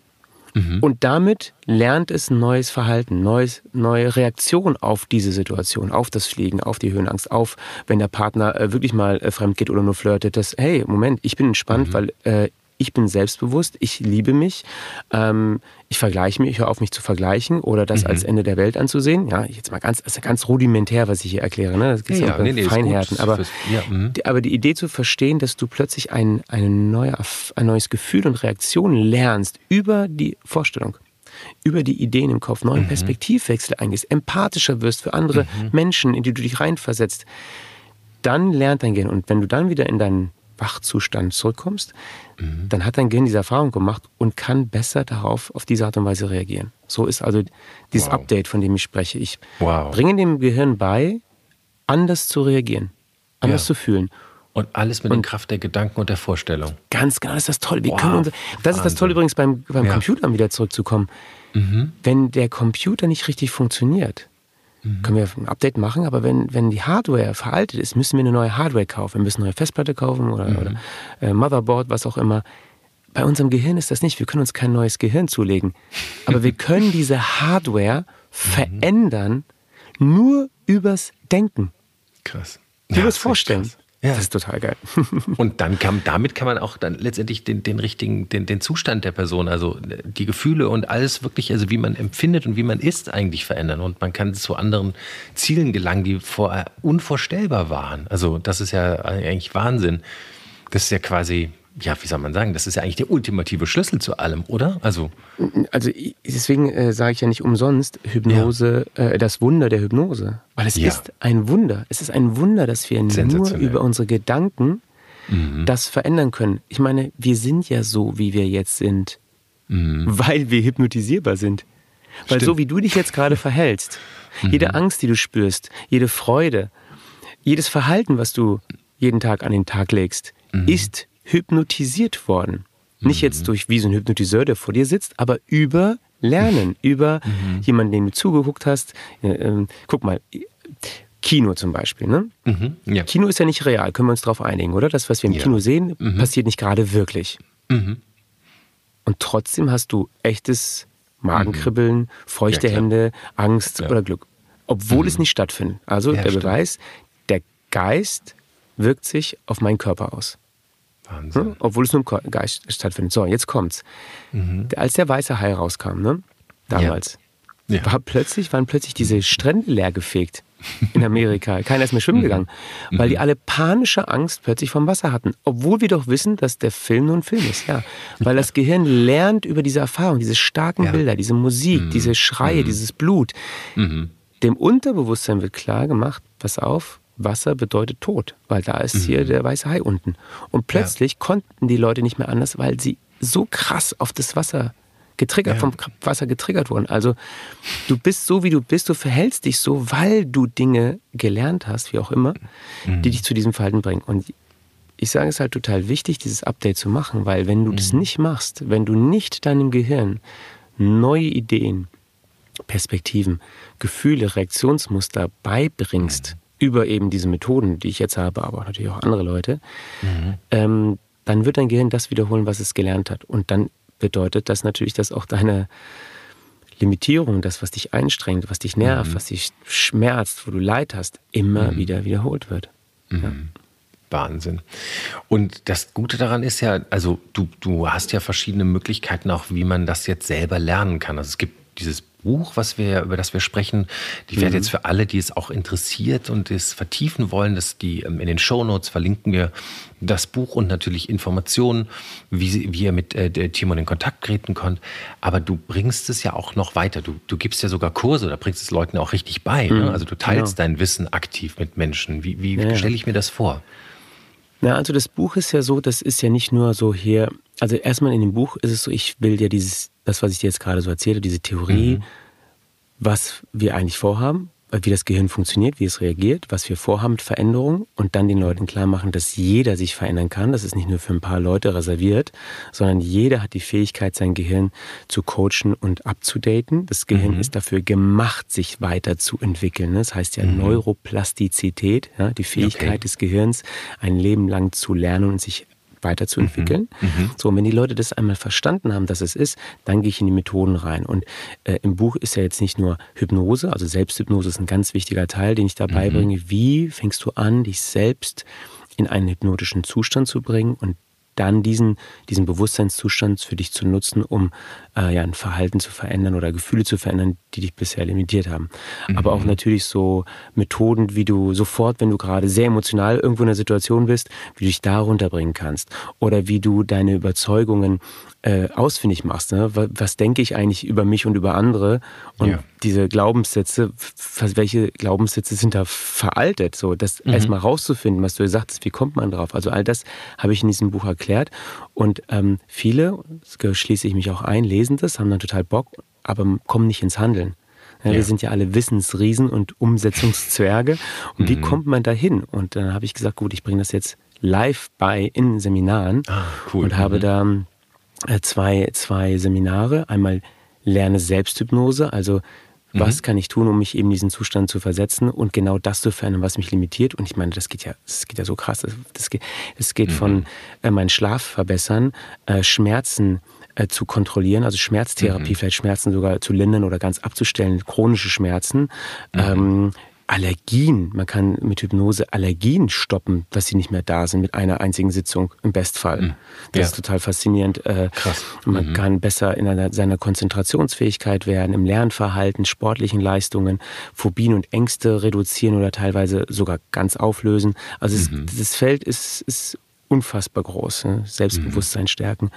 Mhm. Und damit lernt es ein neues Verhalten, neues, neue Reaktion auf diese Situation, auf das Fliegen, auf die Höhenangst, auf, wenn der Partner äh, wirklich mal äh, fremd geht oder nur flirtet, dass, hey, Moment, ich bin entspannt, mhm. weil äh, ich bin selbstbewusst, ich liebe mich, ähm, ich vergleiche mich, ich höre auf mich zu vergleichen oder das mhm. als Ende der Welt anzusehen. Ja, jetzt mal ganz, also ganz rudimentär, was ich hier erkläre. Ne? Das geht ja, ja, nee, nee, Feinheiten. Aber, ja, mhm. die, aber die Idee zu verstehen, dass du plötzlich ein, eine neue, ein neues Gefühl und Reaktion lernst über die Vorstellung über die Ideen im Kopf, neuen mhm. Perspektivwechsel eingehst, empathischer wirst für andere mhm. Menschen, in die du dich reinversetzt, dann lernt dein Gehirn. Und wenn du dann wieder in deinen Wachzustand zurückkommst, mhm. dann hat dein Gehirn diese Erfahrung gemacht und kann besser darauf auf diese Art und Weise reagieren. So ist also dieses wow. Update, von dem ich spreche. Ich wow. bringe dem Gehirn bei, anders zu reagieren, anders ja. zu fühlen. Und alles mit und der Kraft der Gedanken und der Vorstellung. Ganz genau, das ist das Tolle. Wir wow. können unser, das ist das Tolle übrigens beim, beim ja. Computer, um wieder zurückzukommen. Mhm. Wenn der Computer nicht richtig funktioniert, Mhm. Können wir ein Update machen, aber wenn, wenn die Hardware veraltet ist, müssen wir eine neue Hardware kaufen. Wir müssen eine neue Festplatte kaufen oder, mhm. oder äh, Motherboard, was auch immer. Bei unserem Gehirn ist das nicht. Wir können uns kein neues Gehirn zulegen. Aber wir können diese Hardware mhm. verändern nur übers Denken. Krass. Ja, übers Vorstellen. Krass. Ja. Das ist total geil. Und dann kann, damit kann man auch dann letztendlich den, den richtigen, den, den Zustand der Person, also die Gefühle und alles wirklich, also wie man empfindet und wie man ist, eigentlich verändern. Und man kann zu anderen Zielen gelangen, die vorher unvorstellbar waren. Also das ist ja eigentlich Wahnsinn. Das ist ja quasi ja, wie soll man sagen, das ist ja eigentlich der ultimative Schlüssel zu allem, oder? Also, also deswegen äh, sage ich ja nicht umsonst Hypnose, ja. äh, das Wunder der Hypnose. Weil es ja. ist ein Wunder. Es ist ein Wunder, dass wir nur über unsere Gedanken mhm. das verändern können. Ich meine, wir sind ja so, wie wir jetzt sind, mhm. weil wir hypnotisierbar sind. Weil Stimmt. so wie du dich jetzt gerade verhältst, mhm. jede Angst, die du spürst, jede Freude, jedes Verhalten, was du jeden Tag an den Tag legst, mhm. ist hypnotisiert worden. Mhm. Nicht jetzt durch wie so ein Hypnotiseur, der vor dir sitzt, aber über Lernen, über mhm. jemanden, dem du zugeguckt hast. Äh, äh, guck mal, Kino zum Beispiel. Ne? Mhm, ja. Kino ist ja nicht real, können wir uns darauf einigen, oder? Das, was wir im ja. Kino sehen, mhm. passiert nicht gerade wirklich. Mhm. Und trotzdem hast du echtes Magenkribbeln, mhm. feuchte ja, Hände, Angst oder Glück. Obwohl es nicht stattfindet. Also der stimmt. Beweis, der Geist wirkt sich auf meinen Körper aus. Wahnsinn. Hm? Obwohl es nur im Geist stattfindet. So, jetzt kommt's. Mhm. Als der weiße Hai rauskam, ne? damals, ja. War plötzlich, waren plötzlich diese Strände leergefegt in Amerika. Keiner ist mehr schwimmen mhm. gegangen, weil die mhm. alle panische Angst plötzlich vom Wasser hatten. Obwohl wir doch wissen, dass der Film nur ein Film ist. Ja. Weil das Gehirn lernt über diese Erfahrung, diese starken ja. Bilder, diese Musik, mhm. diese Schreie, mhm. dieses Blut. Mhm. Dem Unterbewusstsein wird klar gemacht, pass auf, Wasser bedeutet Tod, weil da ist mhm. hier der weiße Hai unten. Und plötzlich ja. konnten die Leute nicht mehr anders, weil sie so krass auf das Wasser getriggert, ja. vom Wasser getriggert wurden. Also du bist so, wie du bist, du verhältst dich so, weil du Dinge gelernt hast, wie auch immer, mhm. die dich zu diesem Verhalten bringen. Und ich sage es halt total wichtig, dieses Update zu machen, weil wenn du mhm. das nicht machst, wenn du nicht deinem Gehirn neue Ideen, Perspektiven, Gefühle, Reaktionsmuster beibringst, mhm über eben diese Methoden, die ich jetzt habe, aber natürlich auch andere Leute, mhm. ähm, dann wird dein Gehirn das wiederholen, was es gelernt hat. Und dann bedeutet das natürlich, dass auch deine Limitierung, das, was dich einstrengt, was dich nervt, mhm. was dich schmerzt, wo du Leid hast, immer mhm. wieder wiederholt wird. Mhm. Ja. Wahnsinn. Und das Gute daran ist ja, also du, du hast ja verschiedene Möglichkeiten auch, wie man das jetzt selber lernen kann. Also es gibt dieses Buch, was wir, über das wir sprechen. Ich werde mhm. jetzt für alle, die es auch interessiert und es vertiefen wollen, dass die ähm, in den Shownotes verlinken wir das Buch und natürlich Informationen, wie, wie ihr mit äh, Timon in Kontakt treten könnt. Aber du bringst es ja auch noch weiter. Du, du gibst ja sogar Kurse oder bringst es Leuten auch richtig bei. Ne? Mhm. Ne? Also du teilst genau. dein Wissen aktiv mit Menschen. Wie, wie ja. stelle ich mir das vor? Na, also das Buch ist ja so, das ist ja nicht nur so hier, also erstmal in dem Buch ist es so, ich will ja dieses, das, was ich dir jetzt gerade so erzähle, diese Theorie, mhm. was wir eigentlich vorhaben, wie das Gehirn funktioniert, wie es reagiert, was wir vorhaben mit Veränderungen und dann den Leuten klar machen, dass jeder sich verändern kann. Das ist nicht nur für ein paar Leute reserviert, sondern jeder hat die Fähigkeit, sein Gehirn zu coachen und abzudaten. Das Gehirn mhm. ist dafür gemacht, sich weiterzuentwickeln. Das heißt ja mhm. Neuroplastizität, ja, die Fähigkeit okay. des Gehirns, ein Leben lang zu lernen und sich weiterzuentwickeln. Mhm. mhm. So, und wenn die Leute das einmal verstanden haben, dass es ist, dann gehe ich in die Methoden rein. Und äh, im Buch ist ja jetzt nicht nur Hypnose, also Selbsthypnose ist ein ganz wichtiger Teil, den ich dabei mhm. bringe. Wie fängst du an, dich selbst in einen hypnotischen Zustand zu bringen und dann diesen, diesen Bewusstseinszustand für dich zu nutzen, um äh, ja, ein Verhalten zu verändern oder Gefühle zu verändern, die dich bisher limitiert haben. Mhm. Aber auch natürlich so Methoden, wie du sofort, wenn du gerade sehr emotional irgendwo in einer Situation bist, wie du dich da runterbringen kannst. Oder wie du deine Überzeugungen äh, ausfindig machst. Ne? Was, was, denke ich eigentlich über mich und über andere? Und ja. diese Glaubenssätze, welche Glaubenssätze sind da veraltet? So, das mhm. erstmal rauszufinden, was du gesagt hast, wie kommt man drauf? Also all das habe ich in diesem Buch erklärt. Und ähm, viele, schließe ich mich auch ein, lesen das, haben dann total Bock, aber kommen nicht ins Handeln. Ja, ja. Wir sind ja alle Wissensriesen und Umsetzungszwerge. Und mhm. wie kommt man da hin? Und dann habe ich gesagt, gut, ich bringe das jetzt live bei in Seminaren ah, cool. und habe mhm. da äh, zwei, zwei Seminare. Einmal Lerne Selbsthypnose, also was mhm. kann ich tun, um mich eben in diesen Zustand zu versetzen und genau das zu verändern, was mich limitiert. Und ich meine, das geht ja, das geht ja so krass. Das geht, das geht mhm. von äh, meinen Schlaf verbessern, äh, Schmerzen äh, zu kontrollieren, also Schmerztherapie, mhm. vielleicht Schmerzen sogar zu lindern oder ganz abzustellen, chronische Schmerzen. Mhm. Ähm, Allergien. Man kann mit Hypnose Allergien stoppen, dass sie nicht mehr da sind mit einer einzigen Sitzung im Bestfall. Mhm. Das ja. ist total faszinierend. Äh, Krass. Man mhm. kann besser in einer, seiner Konzentrationsfähigkeit werden, im Lernverhalten, sportlichen Leistungen, Phobien und Ängste reduzieren oder teilweise sogar ganz auflösen. Also es, mhm. das Feld ist, ist unfassbar groß. Ne? Selbstbewusstsein mhm. stärken.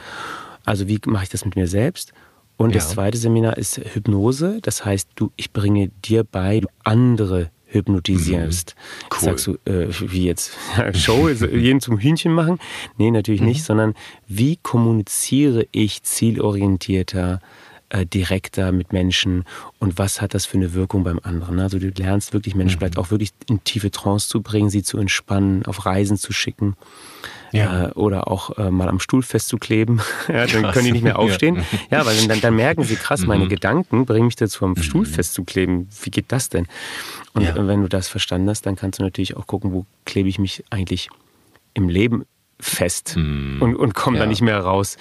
Also wie mache ich das mit mir selbst? Und ja. das zweite Seminar ist Hypnose. Das heißt, du, ich bringe dir bei, du andere hypnotisierst. Mhm. Cool. Sagst du, äh, wie jetzt Show, jeden zum Hühnchen machen? Nee, natürlich mhm. nicht, sondern wie kommuniziere ich zielorientierter, äh, direkter mit Menschen und was hat das für eine Wirkung beim anderen? Also du lernst wirklich Menschen mhm. vielleicht auch wirklich in tiefe Trance zu bringen, sie zu entspannen, auf Reisen zu schicken. Ja. Äh, oder auch äh, mal am Stuhl festzukleben. ja, dann krass. können die nicht mehr aufstehen. Ja, ja weil dann, dann, merken sie, krass, meine mhm. Gedanken bringen mich dazu, am mhm. Stuhl festzukleben. Wie geht das denn? Und ja. wenn du das verstanden hast, dann kannst du natürlich auch gucken, wo klebe ich mich eigentlich im Leben fest mm. und, und komme ja. da nicht mehr raus.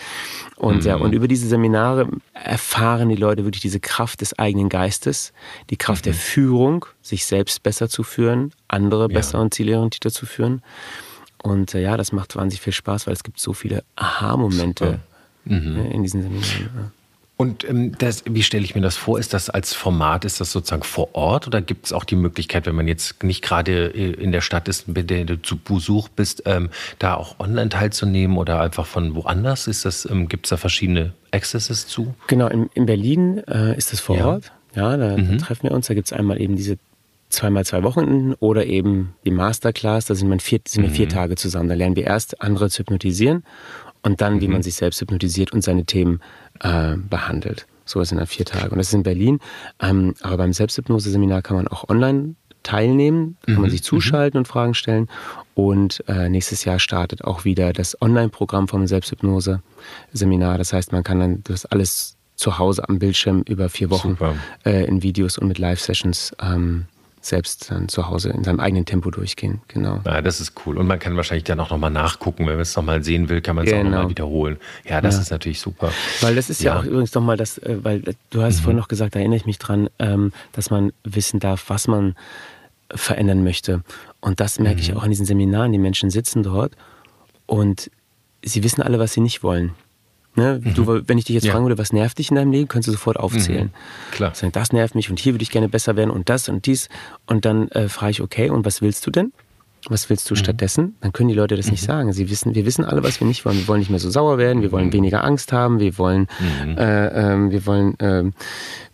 Und mm. ja, und über diese Seminare erfahren die Leute wirklich diese Kraft des eigenen Geistes, die Kraft mhm. der Führung, sich selbst besser zu führen, andere ja. besser und zielorientierter zu führen. Und äh, ja, das macht wahnsinnig viel Spaß, weil es gibt so viele Aha-Momente mhm. Äh, in diesen Seminaren. Und ähm, das, wie stelle ich mir das vor? Ist das als Format, ist das sozusagen vor Ort oder gibt es auch die Möglichkeit, wenn man jetzt nicht gerade äh, in der Stadt ist, bei der du zu Besuch bist, ähm, da auch online teilzunehmen oder einfach von woanders? Ist das, ähm, gibt es da verschiedene Accesses zu? Genau, in, in Berlin äh, ist das vor ja. Ort. Ja, da, mhm. da treffen wir uns. Da gibt es einmal eben diese zweimal zwei Wochenenden oder eben die Masterclass, da sind, wir vier, sind wir vier mhm. Tage zusammen. Da lernen wir erst andere zu hypnotisieren und dann, wie man mhm. sich selbst hypnotisiert und seine Themen äh, behandelt. So sind dann vier Tage. Und das ist in Berlin. Ähm, aber beim Selbsthypnose-Seminar kann man auch online teilnehmen, kann man mhm. sich zuschalten und Fragen stellen. Und äh, nächstes Jahr startet auch wieder das Online-Programm vom Selbsthypnose-Seminar. Das heißt, man kann dann das alles zu Hause am Bildschirm über vier Wochen äh, in Videos und mit Live-Sessions ähm, selbst dann zu Hause in seinem eigenen Tempo durchgehen. Genau. Ja, das ist cool. Und man kann wahrscheinlich dann auch nochmal nachgucken. Wenn man es nochmal sehen will, kann man es genau. auch nochmal wiederholen. Ja, das ja. ist natürlich super. Weil das ist ja, ja auch übrigens nochmal das, äh, weil äh, du hast mhm. vorhin noch gesagt, da erinnere ich mich dran, ähm, dass man wissen darf, was man verändern möchte. Und das merke mhm. ich auch in diesen Seminaren. Die Menschen sitzen dort und sie wissen alle, was sie nicht wollen. Ne? Mhm. Du, wenn ich dich jetzt ja. fragen würde, was nervt dich in deinem Leben, könntest du sofort aufzählen. Mhm. Klar. Sagen, das nervt mich und hier würde ich gerne besser werden und das und dies. Und dann äh, frage ich, okay, und was willst du denn? Was willst du mhm. stattdessen? Dann können die Leute das nicht mhm. sagen. Sie wissen, wir wissen alle, was wir nicht wollen. Wir wollen nicht mehr so sauer werden, wir wollen mhm. weniger Angst haben, wir wollen, mhm. äh, äh, wir wollen äh,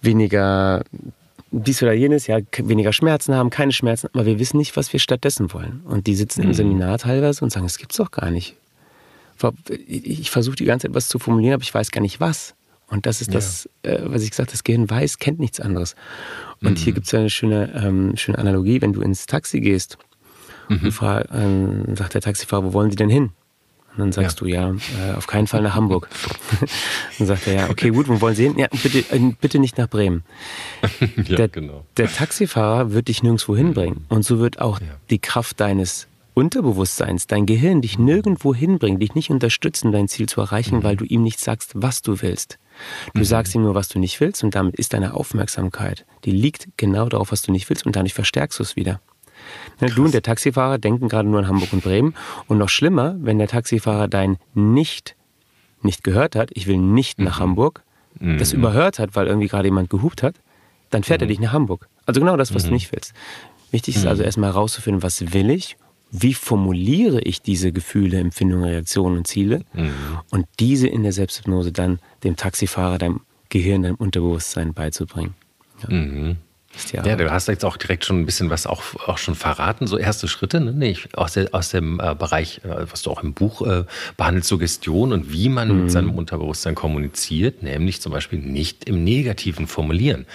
weniger dies oder jenes, ja, weniger Schmerzen haben, keine Schmerzen, aber wir wissen nicht, was wir stattdessen wollen. Und die sitzen im Seminar teilweise und sagen, es gibt's doch gar nicht ich versuche die ganze Zeit was zu formulieren, aber ich weiß gar nicht was. Und das ist ja. das, äh, was ich gesagt habe, das Gehirn weiß, kennt nichts anderes. Und mhm. hier gibt es ja eine schöne, ähm, schöne Analogie, wenn du ins Taxi gehst mhm. und frag, ähm, sagt der Taxifahrer, wo wollen Sie denn hin? Und dann sagst ja. du, ja, äh, auf keinen Fall nach Hamburg. dann sagt er, ja, okay, gut, wo wollen Sie hin? Ja, bitte, äh, bitte nicht nach Bremen. ja, der, genau. der Taxifahrer wird dich nirgendwo hinbringen. Und so wird auch die Kraft deines Unterbewusstseins, dein Gehirn dich nirgendwo hinbringen, dich nicht unterstützen, dein Ziel zu erreichen, mhm. weil du ihm nicht sagst, was du willst. Du mhm. sagst ihm nur, was du nicht willst und damit ist deine Aufmerksamkeit, die liegt genau darauf, was du nicht willst und dadurch verstärkst du es wieder. Krass. Ne, du und der Taxifahrer denken gerade nur an Hamburg und Bremen und noch schlimmer, wenn der Taxifahrer dein Nicht nicht gehört hat, ich will nicht mhm. nach Hamburg, mhm. das überhört hat, weil irgendwie gerade jemand gehupt hat, dann fährt er mhm. dich nach Hamburg. Also genau das, was du mhm. nicht willst. Wichtig ist also erstmal herauszufinden, was will ich wie formuliere ich diese Gefühle, Empfindungen, Reaktionen und Ziele mhm. und diese in der Selbsthypnose dann dem Taxifahrer, deinem Gehirn, deinem Unterbewusstsein beizubringen. Ja. Mhm. Ja, ja, du hast jetzt auch direkt schon ein bisschen was auch, auch schon verraten, so erste Schritte, ne? Nee, aus, der, aus dem äh, Bereich, äh, was du auch im Buch äh, behandelst, Suggestion und wie man mhm. mit seinem Unterbewusstsein kommuniziert, nämlich zum Beispiel nicht im Negativen formulieren.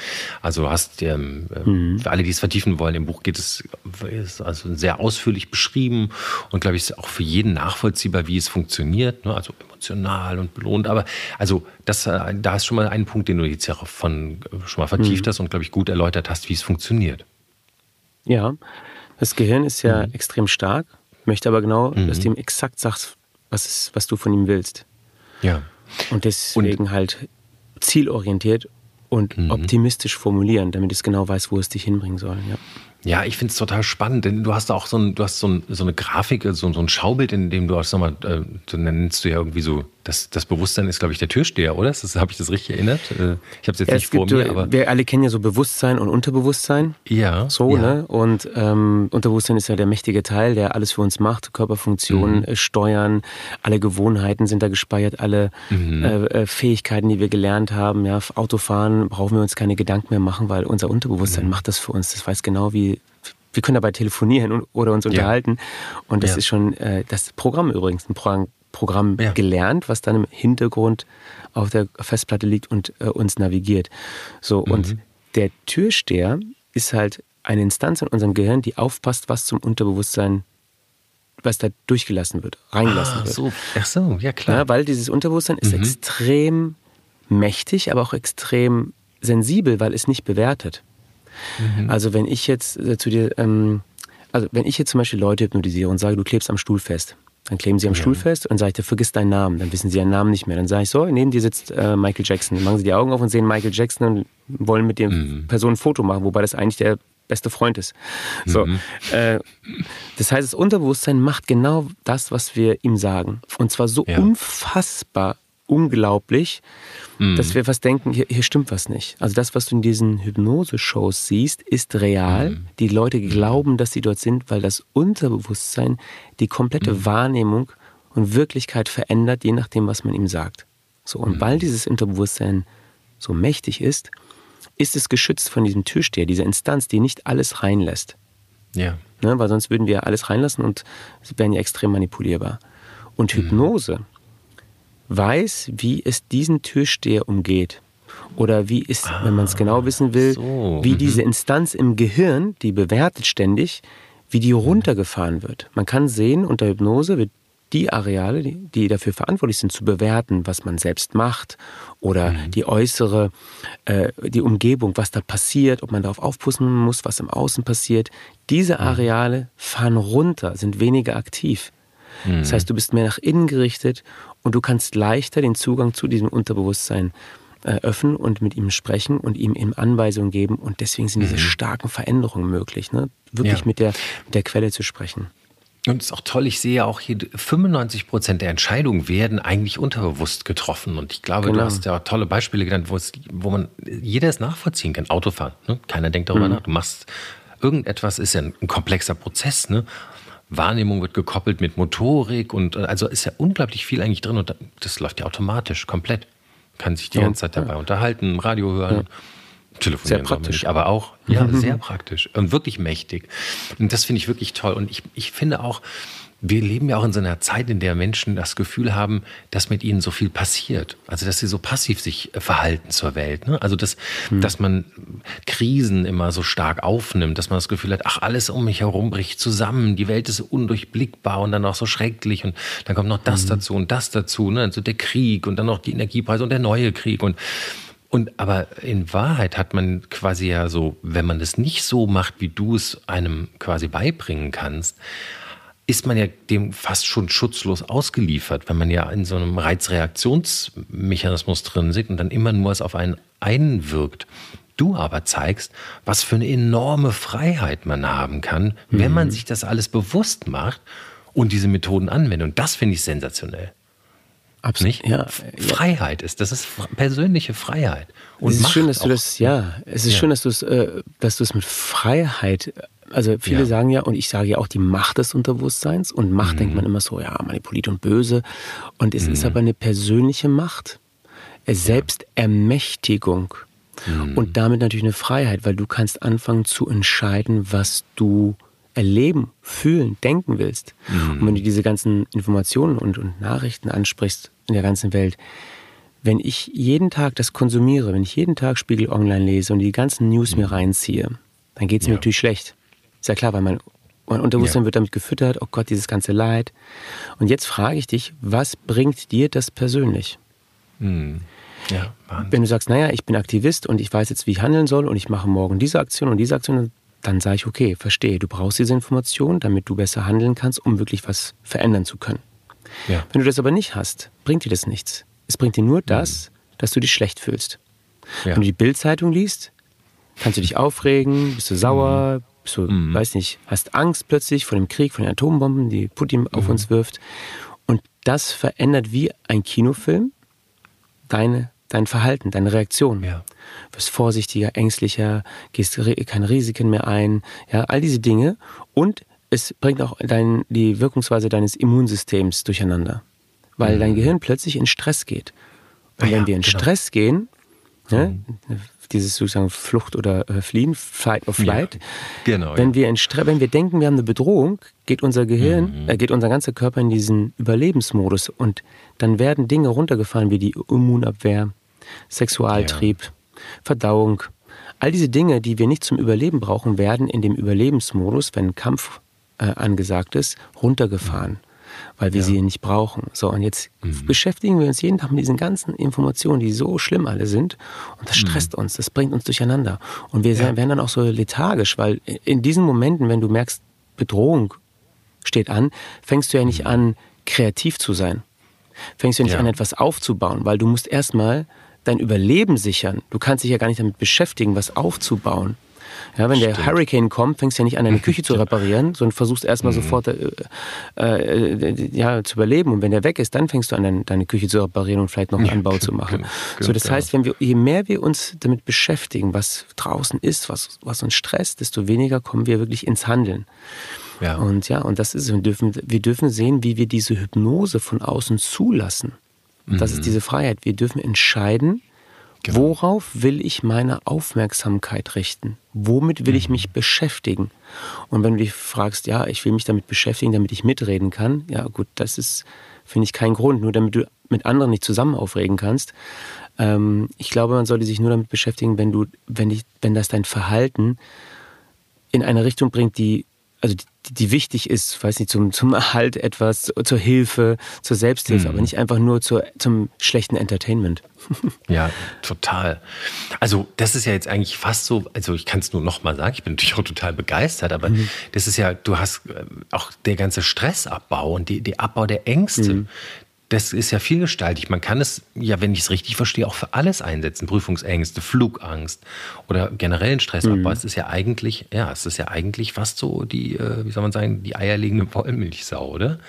Also du hast, ähm, äh, mhm. für alle, die es vertiefen wollen, im Buch geht es ist also sehr ausführlich beschrieben und glaube ich ist auch für jeden nachvollziehbar, wie es funktioniert, ne? also emotional und belohnt. Aber also das, äh, da ist schon mal ein Punkt, den du jetzt ja von, schon mal vertieft mhm. hast und glaube ich gut erläutert hast, wie es funktioniert. Ja, das Gehirn ist ja mhm. extrem stark, möchte aber genau, mhm. dass du ihm exakt sagst, was, ist, was du von ihm willst. Ja. Und deswegen und, halt zielorientiert und mhm. optimistisch formulieren, damit es genau weiß, wo es dich hinbringen soll. Ja. Ja, ich finde es total spannend, denn du hast auch so, ein, du hast so, ein, so eine Grafik, so, so, ein Schaubild, in dem du auch, sag mal, äh, so nennst du ja irgendwie so, das, das Bewusstsein ist, glaube ich, der Türsteher, oder? Habe ich das richtig erinnert? Äh, ich habe es jetzt ja, nicht vor mir, aber. Wir alle kennen ja so Bewusstsein und Unterbewusstsein. Ja. So, ja. ne? Und ähm, Unterbewusstsein ist ja der mächtige Teil, der alles für uns macht, Körperfunktionen, mhm. Äh, steuern, alle Gewohnheiten sind da gespeichert, alle mhm. äh, äh, Fähigkeiten, die wir gelernt haben. Ja, Autofahren brauchen wir uns keine Gedanken mehr machen, weil unser Unterbewusstsein mhm. macht das für uns. Das weiß genau, wie wir können dabei telefonieren oder uns unterhalten. Ja. Und das ja. ist schon äh, das Programm übrigens, ein Programm, Programm ja. gelernt, was dann im Hintergrund auf der Festplatte liegt und äh, uns navigiert. So, mhm. und der Türsteher ist halt eine Instanz in unserem Gehirn, die aufpasst, was zum Unterbewusstsein was da durchgelassen wird, reingelassen ah, wird. So. Ach so, ja klar. Ja, weil dieses Unterbewusstsein ist mhm. extrem mächtig, aber auch extrem sensibel, weil es nicht bewertet. Mhm. Also wenn ich jetzt äh, zu dir, ähm, also wenn ich jetzt zum Beispiel Leute hypnotisiere und sage, du klebst am Stuhl fest, dann kleben sie am ja. Stuhl fest und sage ich, vergiss deinen Namen. Dann wissen sie ihren Namen nicht mehr. Dann sage ich so, neben dir sitzt äh, Michael Jackson. Dann machen sie die Augen auf und sehen Michael Jackson und wollen mit der mhm. Person ein Foto machen, wobei das eigentlich der beste Freund ist. So, mhm. äh, das heißt, das Unterbewusstsein macht genau das, was wir ihm sagen. Und zwar so ja. unfassbar unglaublich, mhm. dass wir was denken, hier, hier, stimmt was nicht. Also das, was du in diesen Hypnose-Shows siehst, ist real. Mhm. Die Leute glauben, dass sie dort sind, weil das Unterbewusstsein die komplette mhm. Wahrnehmung und Wirklichkeit verändert, je nachdem, was man ihm sagt. So, und mhm. weil dieses Unterbewusstsein so mächtig ist, ist es geschützt von diesem Türsteher, dieser Instanz, die nicht alles reinlässt. Ja. Ne, weil sonst würden wir alles reinlassen und sie wären ja extrem manipulierbar. Und mhm. Hypnose weiß, wie es diesen Türsteher umgeht. Oder wie ist, ah, wenn man es genau wissen will, so. wie mhm. diese Instanz im Gehirn, die bewertet ständig, wie die runtergefahren wird. Man kann sehen, unter Hypnose wird die Areale, die, die dafür verantwortlich sind, zu bewerten, was man selbst macht oder mhm. die äußere, äh, die Umgebung, was da passiert, ob man darauf aufpassen muss, was im Außen passiert. Diese mhm. Areale fahren runter, sind weniger aktiv. Mhm. Das heißt, du bist mehr nach innen gerichtet und du kannst leichter den Zugang zu diesem Unterbewusstsein äh, öffnen und mit ihm sprechen und ihm eben Anweisungen geben. Und deswegen sind diese mhm. starken Veränderungen möglich, ne? wirklich ja. mit, der, mit der Quelle zu sprechen. Und es ist auch toll, ich sehe auch hier, 95 Prozent der Entscheidungen werden eigentlich unterbewusst getroffen. Und ich glaube, genau. du hast ja tolle Beispiele genannt, wo, es, wo man jeder es nachvollziehen kann. Autofahren, ne? keiner denkt darüber mhm. nach. Du machst irgendetwas, ist ja ein, ein komplexer Prozess. Ne? Wahrnehmung wird gekoppelt mit Motorik und also ist ja unglaublich viel eigentlich drin und das läuft ja automatisch, komplett. Kann sich die ja, ganze Zeit dabei ja. unterhalten, Radio hören. Ja. Telefonieren sehr praktisch. Nicht, aber auch, ja, sehr praktisch und wirklich mächtig. Und das finde ich wirklich toll. Und ich, ich finde auch, wir leben ja auch in so einer Zeit, in der Menschen das Gefühl haben, dass mit ihnen so viel passiert. Also, dass sie so passiv sich äh, verhalten zur Welt. Ne? Also, dass, hm. dass man Krisen immer so stark aufnimmt, dass man das Gefühl hat, ach, alles um mich herum bricht zusammen, die Welt ist undurchblickbar und dann auch so schrecklich und dann kommt noch das hm. dazu und das dazu, ne? Also der Krieg und dann noch die Energiepreise und der neue Krieg und und aber in Wahrheit hat man quasi ja so, wenn man das nicht so macht, wie du es einem quasi beibringen kannst, ist man ja dem fast schon schutzlos ausgeliefert, wenn man ja in so einem Reizreaktionsmechanismus drin sitzt und dann immer nur es auf einen einwirkt. Du aber zeigst, was für eine enorme Freiheit man haben kann, mhm. wenn man mhm. sich das alles bewusst macht und diese Methoden anwendet. Und das finde ich sensationell. Absolut. Nicht? Ja, Freiheit ist, das ist persönliche Freiheit. Und es ist schön, dass du das, ja, es ist ja. schön, dass du es, äh, dass du es mit Freiheit also viele ja. sagen ja, und ich sage ja auch die Macht des Unterbewusstseins. Und Macht mhm. denkt man immer so, ja, manipuliert und böse. Und es mhm. ist aber eine persönliche Macht. Selbstermächtigung. Mhm. Und damit natürlich eine Freiheit, weil du kannst anfangen zu entscheiden, was du erleben, fühlen, denken willst. Mhm. Und wenn du diese ganzen Informationen und, und Nachrichten ansprichst in der ganzen Welt, wenn ich jeden Tag das konsumiere, wenn ich jeden Tag Spiegel Online lese und die ganzen News mir mhm. reinziehe, dann geht es mir ja. natürlich schlecht. Ist ja klar, weil mein, mein Unterbewusstsein ja. wird damit gefüttert, oh Gott, dieses ganze Leid. Und jetzt frage ich dich, was bringt dir das persönlich? Hm. Ja, Wenn du sagst, naja, ich bin Aktivist und ich weiß jetzt, wie ich handeln soll und ich mache morgen diese Aktion und diese Aktion, dann sage ich, okay, verstehe, du brauchst diese Information, damit du besser handeln kannst, um wirklich was verändern zu können. Ja. Wenn du das aber nicht hast, bringt dir das nichts. Es bringt dir nur das, mhm. dass du dich schlecht fühlst. Ja. Wenn du die Bildzeitung liest, kannst du dich aufregen, bist du sauer, mhm. Du, mhm. weiß nicht, hast Angst plötzlich vor dem Krieg, von den Atombomben, die Putin auf mhm. uns wirft. Und das verändert wie ein Kinofilm deine, dein Verhalten, deine Reaktion. Ja. Du wirst vorsichtiger, ängstlicher, gehst keine Risiken mehr ein, ja, all diese Dinge. Und es bringt auch dein, die Wirkungsweise deines Immunsystems durcheinander, weil mhm. dein Gehirn plötzlich in Stress geht. Und ja, wenn wir in genau. Stress gehen, ne, dieses sozusagen Flucht oder äh, Fliehen, Fight or Flight. Ja, genau. Wenn, ja. wir in wenn wir denken, wir haben eine Bedrohung, geht unser Gehirn, mhm. äh, geht unser ganzer Körper in diesen Überlebensmodus und dann werden Dinge runtergefahren wie die Immunabwehr, Sexualtrieb, ja. Verdauung. All diese Dinge, die wir nicht zum Überleben brauchen, werden in dem Überlebensmodus, wenn Kampf äh, angesagt ist, runtergefahren. Mhm weil wir ja. sie nicht brauchen. So, und jetzt mhm. beschäftigen wir uns jeden Tag mit diesen ganzen Informationen, die so schlimm alle sind. Und das stresst mhm. uns, das bringt uns durcheinander. Und wir ja. werden dann auch so lethargisch, weil in diesen Momenten, wenn du merkst, Bedrohung steht an, fängst du ja nicht mhm. an, kreativ zu sein. Fängst du ja nicht ja. an, etwas aufzubauen, weil du musst erstmal dein Überleben sichern. Du kannst dich ja gar nicht damit beschäftigen, was aufzubauen. Ja, wenn Stimmt. der Hurricane kommt, fängst du ja nicht an, deine Küche zu reparieren, sondern versuchst erstmal mhm. sofort äh, äh, ja, zu überleben. Und wenn der weg ist, dann fängst du an, deine, deine Küche zu reparieren und vielleicht noch einen Anbau zu machen. so, das heißt, wenn wir, je mehr wir uns damit beschäftigen, was draußen ist, was, was uns stresst, desto weniger kommen wir wirklich ins Handeln. Ja. Und ja, und das ist, wir dürfen, wir dürfen sehen, wie wir diese Hypnose von außen zulassen. Das ist mhm. diese Freiheit. Wir dürfen entscheiden, Genau. Worauf will ich meine Aufmerksamkeit richten? Womit will mhm. ich mich beschäftigen? Und wenn du dich fragst, ja, ich will mich damit beschäftigen, damit ich mitreden kann, ja gut, das ist, finde ich, kein Grund, nur damit du mit anderen nicht zusammen aufregen kannst. Ähm, ich glaube, man sollte sich nur damit beschäftigen, wenn du, wenn, dich, wenn das dein Verhalten in eine Richtung bringt, die also die, die, wichtig ist, weiß nicht, zum, zum Erhalt etwas, zur Hilfe, zur Selbsthilfe, mhm. aber nicht einfach nur zur, zum schlechten Entertainment. ja, total. Also das ist ja jetzt eigentlich fast so, also ich kann es nur noch mal sagen, ich bin natürlich auch total begeistert, aber mhm. das ist ja, du hast äh, auch der ganze Stressabbau und die, der Abbau der Ängste, mhm das ist ja vielgestaltig. Man kann es ja, wenn ich es richtig verstehe, auch für alles einsetzen. Prüfungsängste, Flugangst oder generellen Stressabbau. Mhm. Es ist ja eigentlich, ja, es ist ja eigentlich fast so die, äh, wie soll man sagen, die eierlegende Wollmilchsau, oder?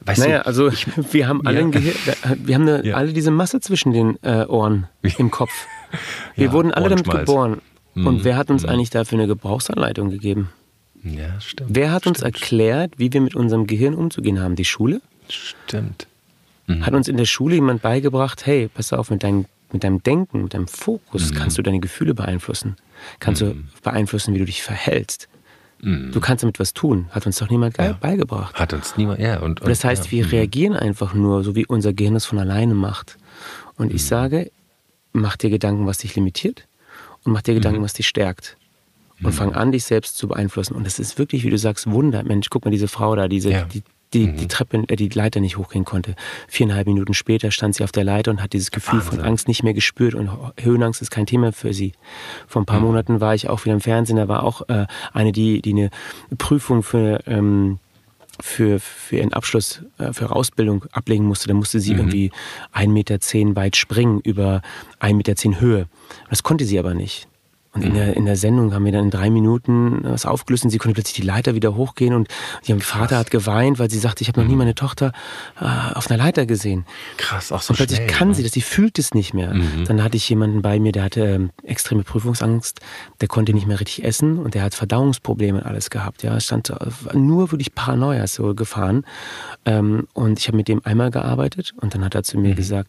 Weißt naja, du, also ich, wir haben alle, ja. Gehir wir haben eine, ja. alle diese Masse zwischen den äh, Ohren im Kopf. Wir ja, wurden alle damit geboren. Mhm. Und wer hat uns mhm. eigentlich dafür eine Gebrauchsanleitung gegeben? Ja, stimmt. Wer hat stimmt. uns erklärt, wie wir mit unserem Gehirn umzugehen haben? Die Schule? Stimmt. Mhm. Hat uns in der Schule jemand beigebracht, hey, pass auf, mit deinem, mit deinem Denken, mit deinem Fokus mhm. kannst du deine Gefühle beeinflussen. Kannst mhm. du beeinflussen, wie du dich verhältst. Mhm. Du kannst damit was tun. Hat uns doch niemand ja. beigebracht. Hat uns niemand, ja. Und, und das heißt, ja. wir mhm. reagieren einfach nur, so wie unser Gehirn es von alleine macht. Und ich mhm. sage, mach dir Gedanken, was dich limitiert und mach dir Gedanken, was dich stärkt und fang an, dich selbst zu beeinflussen. Und das ist wirklich, wie du sagst, Wunder. Mensch, guck mal, diese Frau da, diese, ja. die, die, mhm. die Treppe, äh, die Leiter nicht hochgehen konnte. Viereinhalb Minuten später stand sie auf der Leiter und hat dieses Gefühl Wahnsinn. von Angst nicht mehr gespürt und Höhenangst ist kein Thema für sie. Vor ein paar mhm. Monaten war ich auch wieder im Fernsehen, da war auch äh, eine, die, die eine Prüfung für, ähm, für, für ihren Abschluss, äh, für ihre Ausbildung ablegen musste. Da musste sie mhm. irgendwie 1,10 Meter weit springen über 1,10 Meter Höhe. Das konnte sie aber nicht. Und in der, in der Sendung haben wir dann in drei Minuten was aufgelöst und sie konnte plötzlich die Leiter wieder hochgehen und ihr Vater hat geweint, weil sie sagte, ich habe noch nie mhm. meine Tochter äh, auf einer Leiter gesehen. Krass, auch so Und plötzlich schnell, kann ne? sie das, sie fühlt es nicht mehr. Mhm. Dann hatte ich jemanden bei mir, der hatte ähm, extreme Prüfungsangst, der konnte nicht mehr richtig essen und der hat Verdauungsprobleme und alles gehabt. Ja, stand nur wirklich Paranoia so gefahren. Ähm, und ich habe mit dem einmal gearbeitet und dann hat er zu mir mhm. gesagt,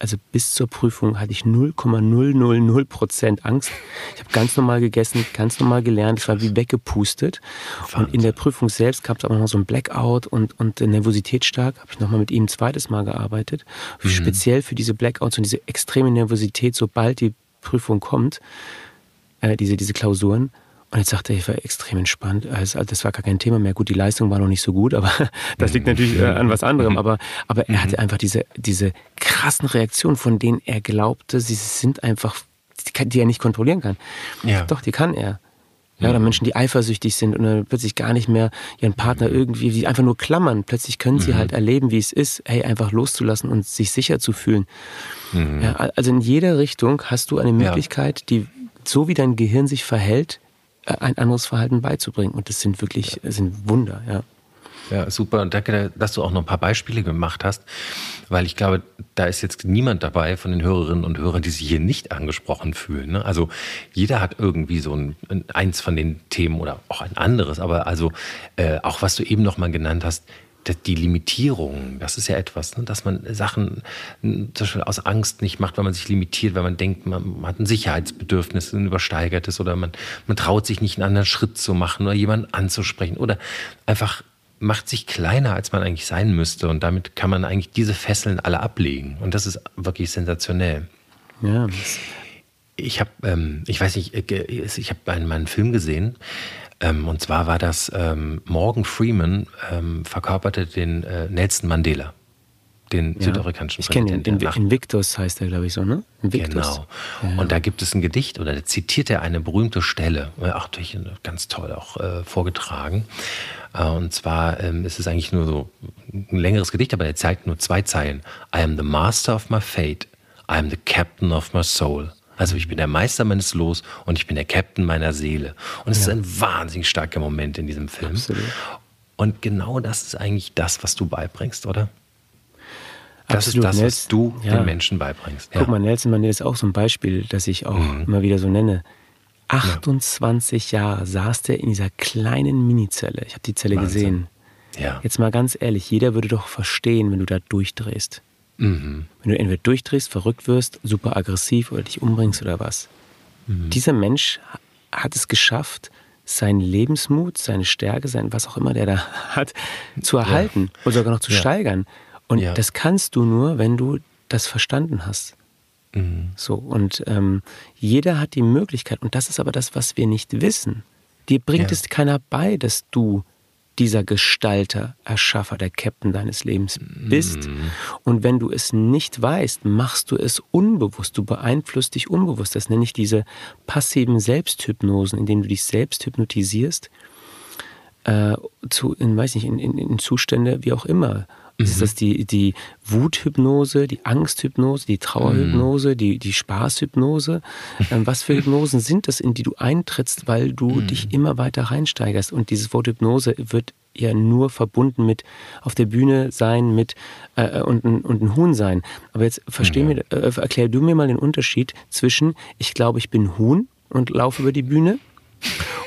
also bis zur Prüfung hatte ich 0,000 Prozent Angst. Ich habe ganz normal gegessen, ganz normal gelernt, ich war wie weggepustet. Wahnsinn. Und in der Prüfung selbst gab es aber noch so ein Blackout und, und Nervosität stark. Habe ich nochmal mit ihm ein zweites Mal gearbeitet. Mhm. Speziell für diese Blackouts und diese extreme Nervosität, sobald die Prüfung kommt, äh, diese, diese Klausuren. Und jetzt sagte er, ich war extrem entspannt. Also, das war gar kein Thema mehr. Gut, die Leistung war noch nicht so gut, aber das liegt natürlich äh, an was anderem. Aber, aber er hatte mhm. einfach diese, diese krassen Reaktionen, von denen er glaubte, sie sind einfach, die er nicht kontrollieren kann. Ja. Doch, die kann er. Ja, oder Menschen, die eifersüchtig sind und dann plötzlich gar nicht mehr ihren Partner irgendwie, die einfach nur klammern. Plötzlich können sie mhm. halt erleben, wie es ist, hey, einfach loszulassen und sich sicher zu fühlen. Mhm. Ja, also in jeder Richtung hast du eine Möglichkeit, ja. die so wie dein Gehirn sich verhält, ein anderes Verhalten beizubringen. Und das sind wirklich ja. sind Wunder, ja. Ja, super. Und danke, dass du auch noch ein paar Beispiele gemacht hast, weil ich glaube, da ist jetzt niemand dabei von den Hörerinnen und Hörern, die sich hier nicht angesprochen fühlen. Ne? Also jeder hat irgendwie so ein, eins von den Themen oder auch ein anderes. Aber also äh, auch was du eben noch mal genannt hast, die Limitierung, das ist ja etwas, ne, dass man Sachen zum Beispiel aus Angst nicht macht, weil man sich limitiert, weil man denkt, man hat ein Sicherheitsbedürfnis, ein übersteigertes oder man, man traut sich nicht einen anderen Schritt zu machen oder jemanden anzusprechen oder einfach macht sich kleiner, als man eigentlich sein müsste und damit kann man eigentlich diese Fesseln alle ablegen und das ist wirklich sensationell. Ja. Ich habe, ähm, ich weiß nicht, äh, ich habe einen, einen Film gesehen, ähm, und zwar war das ähm, Morgan Freeman ähm, verkörperte den äh, Nelson Mandela, den ja, südafrikanischen ich Präsidenten. Ich kenne ihn, Invictus heißt er, glaube ich, so, ne? Invictus. Genau. Ja. Und da gibt es ein Gedicht oder da zitiert er eine berühmte Stelle, auch durch ganz toll auch äh, vorgetragen. Äh, und zwar ähm, ist es eigentlich nur so ein längeres Gedicht, aber er zeigt nur zwei Zeilen. I am the master of my fate. I am the captain of my soul. Also ich bin der Meister meines Los und ich bin der Captain meiner Seele. Und es ja. ist ein wahnsinnig starker Moment in diesem Film. Absolut. Und genau das ist eigentlich das, was du beibringst, oder? Das Absolut. ist das, was du ja. den Menschen beibringst. Ja. Guck mal, Nelson Mandela ist auch so ein Beispiel, das ich auch mhm. immer wieder so nenne. 28 ja. Jahre saß der in dieser kleinen Minizelle. Ich habe die Zelle Wahnsinn. gesehen. Jetzt mal ganz ehrlich, jeder würde doch verstehen, wenn du da durchdrehst. Mhm. Wenn du entweder durchdrehst, verrückt wirst, super aggressiv oder dich umbringst oder was. Mhm. Dieser Mensch hat es geschafft, seinen Lebensmut, seine Stärke, sein was auch immer der da hat, zu erhalten ja. oder sogar noch zu ja. steigern. Und ja. das kannst du nur, wenn du das verstanden hast. Mhm. So, und ähm, jeder hat die Möglichkeit, und das ist aber das, was wir nicht wissen. Dir bringt es keiner bei, dass du dieser Gestalter, Erschaffer, der Captain deines Lebens bist. Mm. Und wenn du es nicht weißt, machst du es unbewusst. Du beeinflusst dich unbewusst. Das nenne ich diese passiven Selbsthypnosen, in denen du dich selbst hypnotisierst. äh, zu, in, weiß nicht, in, in, in Zustände wie auch immer. Mhm. Ist das die, die Wuthypnose, die Angsthypnose, die Trauerhypnose, mhm. die, die Spaßhypnose? Ähm, was für Hypnosen sind das, in die du eintrittst, weil du mhm. dich immer weiter reinsteigerst? Und dieses Wort Hypnose wird ja nur verbunden mit auf der Bühne sein mit äh, und, und ein Huhn sein. Aber jetzt versteh mir, äh, erklär du mir mal den Unterschied zwischen ich glaube, ich bin Huhn und laufe über die Bühne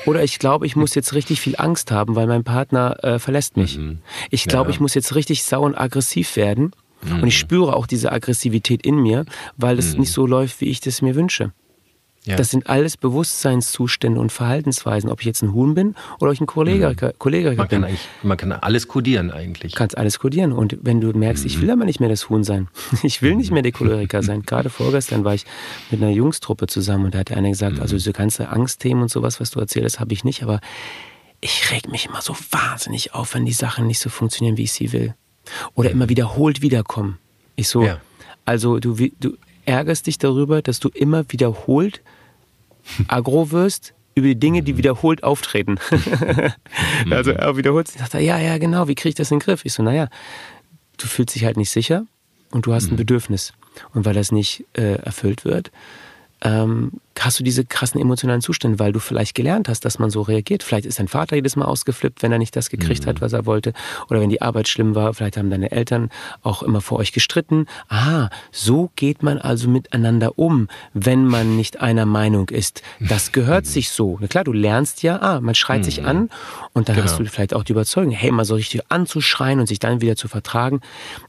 oder ich glaube, ich muss jetzt richtig viel Angst haben, weil mein Partner äh, verlässt mich. Mhm. Ich glaube, ja. ich muss jetzt richtig sau und aggressiv werden. Mhm. Und ich spüre auch diese Aggressivität in mir, weil es mhm. nicht so läuft, wie ich das mir wünsche. Ja. Das sind alles Bewusstseinszustände und Verhaltensweisen, ob ich jetzt ein Huhn bin oder ob ich ein Choleriker, mhm. Man bin. Kann man kann alles kodieren eigentlich. Kannst alles kodieren. Und wenn du merkst, mhm. ich will aber nicht mehr das Huhn sein, ich will nicht mehr der Choleriker sein. Gerade vorgestern war ich mit einer Jungstruppe zusammen und da hat der eine gesagt, mhm. also diese ganze Angstthemen und sowas, was du erzählst, habe ich nicht, aber ich reg mich immer so wahnsinnig auf, wenn die Sachen nicht so funktionieren, wie ich sie will. Oder mhm. immer wiederholt wiederkommen. Ich so, ja. also du, du ärgerst dich darüber, dass du immer wiederholt agro wirst über die Dinge, die wiederholt auftreten. also er wiederholt sich, sagt er, ja, ja, genau, wie kriege ich das in den Griff? Ich so, naja, du fühlst dich halt nicht sicher und du hast ein mhm. Bedürfnis. Und weil das nicht äh, erfüllt wird, ähm, hast du diese krassen emotionalen Zustände, weil du vielleicht gelernt hast, dass man so reagiert. Vielleicht ist dein Vater jedes Mal ausgeflippt, wenn er nicht das gekriegt mhm. hat, was er wollte. Oder wenn die Arbeit schlimm war, vielleicht haben deine Eltern auch immer vor euch gestritten. Ah, so geht man also miteinander um, wenn man nicht einer Meinung ist. Das gehört mhm. sich so. Na klar, du lernst ja, ah, man schreit mhm. sich an und dann genau. hast du vielleicht auch die Überzeugung, hey, mal so richtig anzuschreien und sich dann wieder zu vertragen,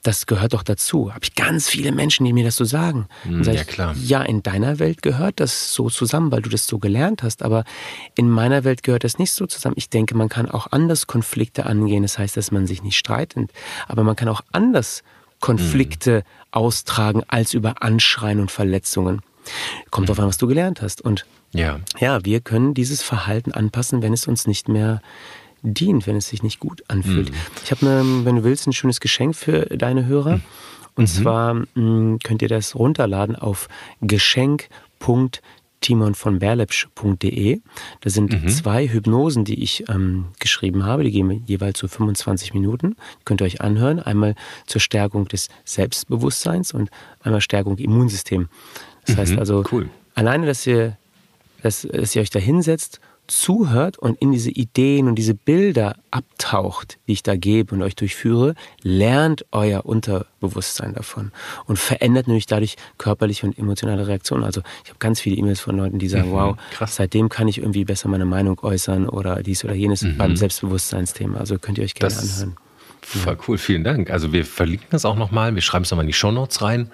das gehört doch dazu. Habe ich ganz viele Menschen, die mir das so sagen. Mhm, ja, klar. ja, in deiner Welt gehört das so zusammen, weil du das so gelernt hast. Aber in meiner Welt gehört das nicht so zusammen. Ich denke, man kann auch anders Konflikte angehen. Das heißt, dass man sich nicht streitet. Aber man kann auch anders Konflikte mhm. austragen als über Anschreien und Verletzungen. Kommt mhm. drauf an, was du gelernt hast. Und ja. ja, wir können dieses Verhalten anpassen, wenn es uns nicht mehr dient, wenn es sich nicht gut anfühlt. Mhm. Ich habe, wenn du willst, ein schönes Geschenk für deine Hörer. Mhm. Und mhm. zwar mh, hm, könnt ihr das runterladen auf geschenk.timonvonberlepsch.de. Da sind mhm. zwei Hypnosen, die ich ähm, geschrieben habe. Die gehen jeweils so 25 Minuten. Könnt ihr euch anhören. Einmal zur Stärkung des Selbstbewusstseins und einmal Stärkung Immunsystem. Das mhm. heißt also, cool. alleine, dass ihr, dass, dass ihr euch da hinsetzt zuhört und in diese Ideen und diese Bilder abtaucht, die ich da gebe und euch durchführe, lernt euer Unterbewusstsein davon und verändert nämlich dadurch körperliche und emotionale Reaktionen. Also ich habe ganz viele E-Mails von Leuten, die sagen, mhm, wow, krass. seitdem kann ich irgendwie besser meine Meinung äußern oder dies oder jenes mhm. beim Selbstbewusstseinsthema. Also könnt ihr euch gerne das anhören. Voll cool, vielen Dank. Also wir verlinken das auch nochmal, wir schreiben es nochmal in die Shownotes rein.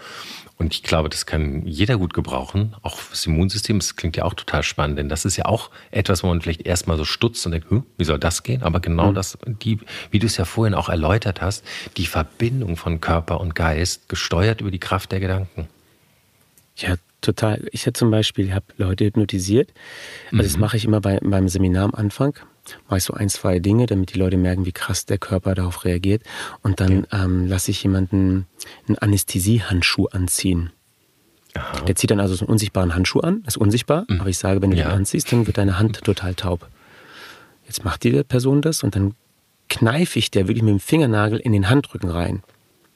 Und ich glaube, das kann jeder gut gebrauchen, auch fürs Immunsystem. Das klingt ja auch total spannend, denn das ist ja auch etwas, wo man vielleicht erstmal so stutzt und denkt, hm, wie soll das gehen? Aber genau mhm. das, die, wie du es ja vorhin auch erläutert hast, die Verbindung von Körper und Geist, gesteuert über die Kraft der Gedanken. Ja, total. Ich habe zum Beispiel, ich habe Leute hypnotisiert. Also mhm. das mache ich immer bei, beim Seminar am Anfang mache ich so ein, zwei Dinge, damit die Leute merken, wie krass der Körper darauf reagiert. Und dann ja. ähm, lasse ich jemanden einen Anästhesiehandschuh anziehen. Aha. Der zieht dann also so einen unsichtbaren Handschuh an, ist unsichtbar, mhm. aber ich sage, wenn du ja. den anziehst, dann wird deine Hand total taub. Jetzt macht die Person das und dann kneife ich der wirklich mit dem Fingernagel in den Handrücken rein.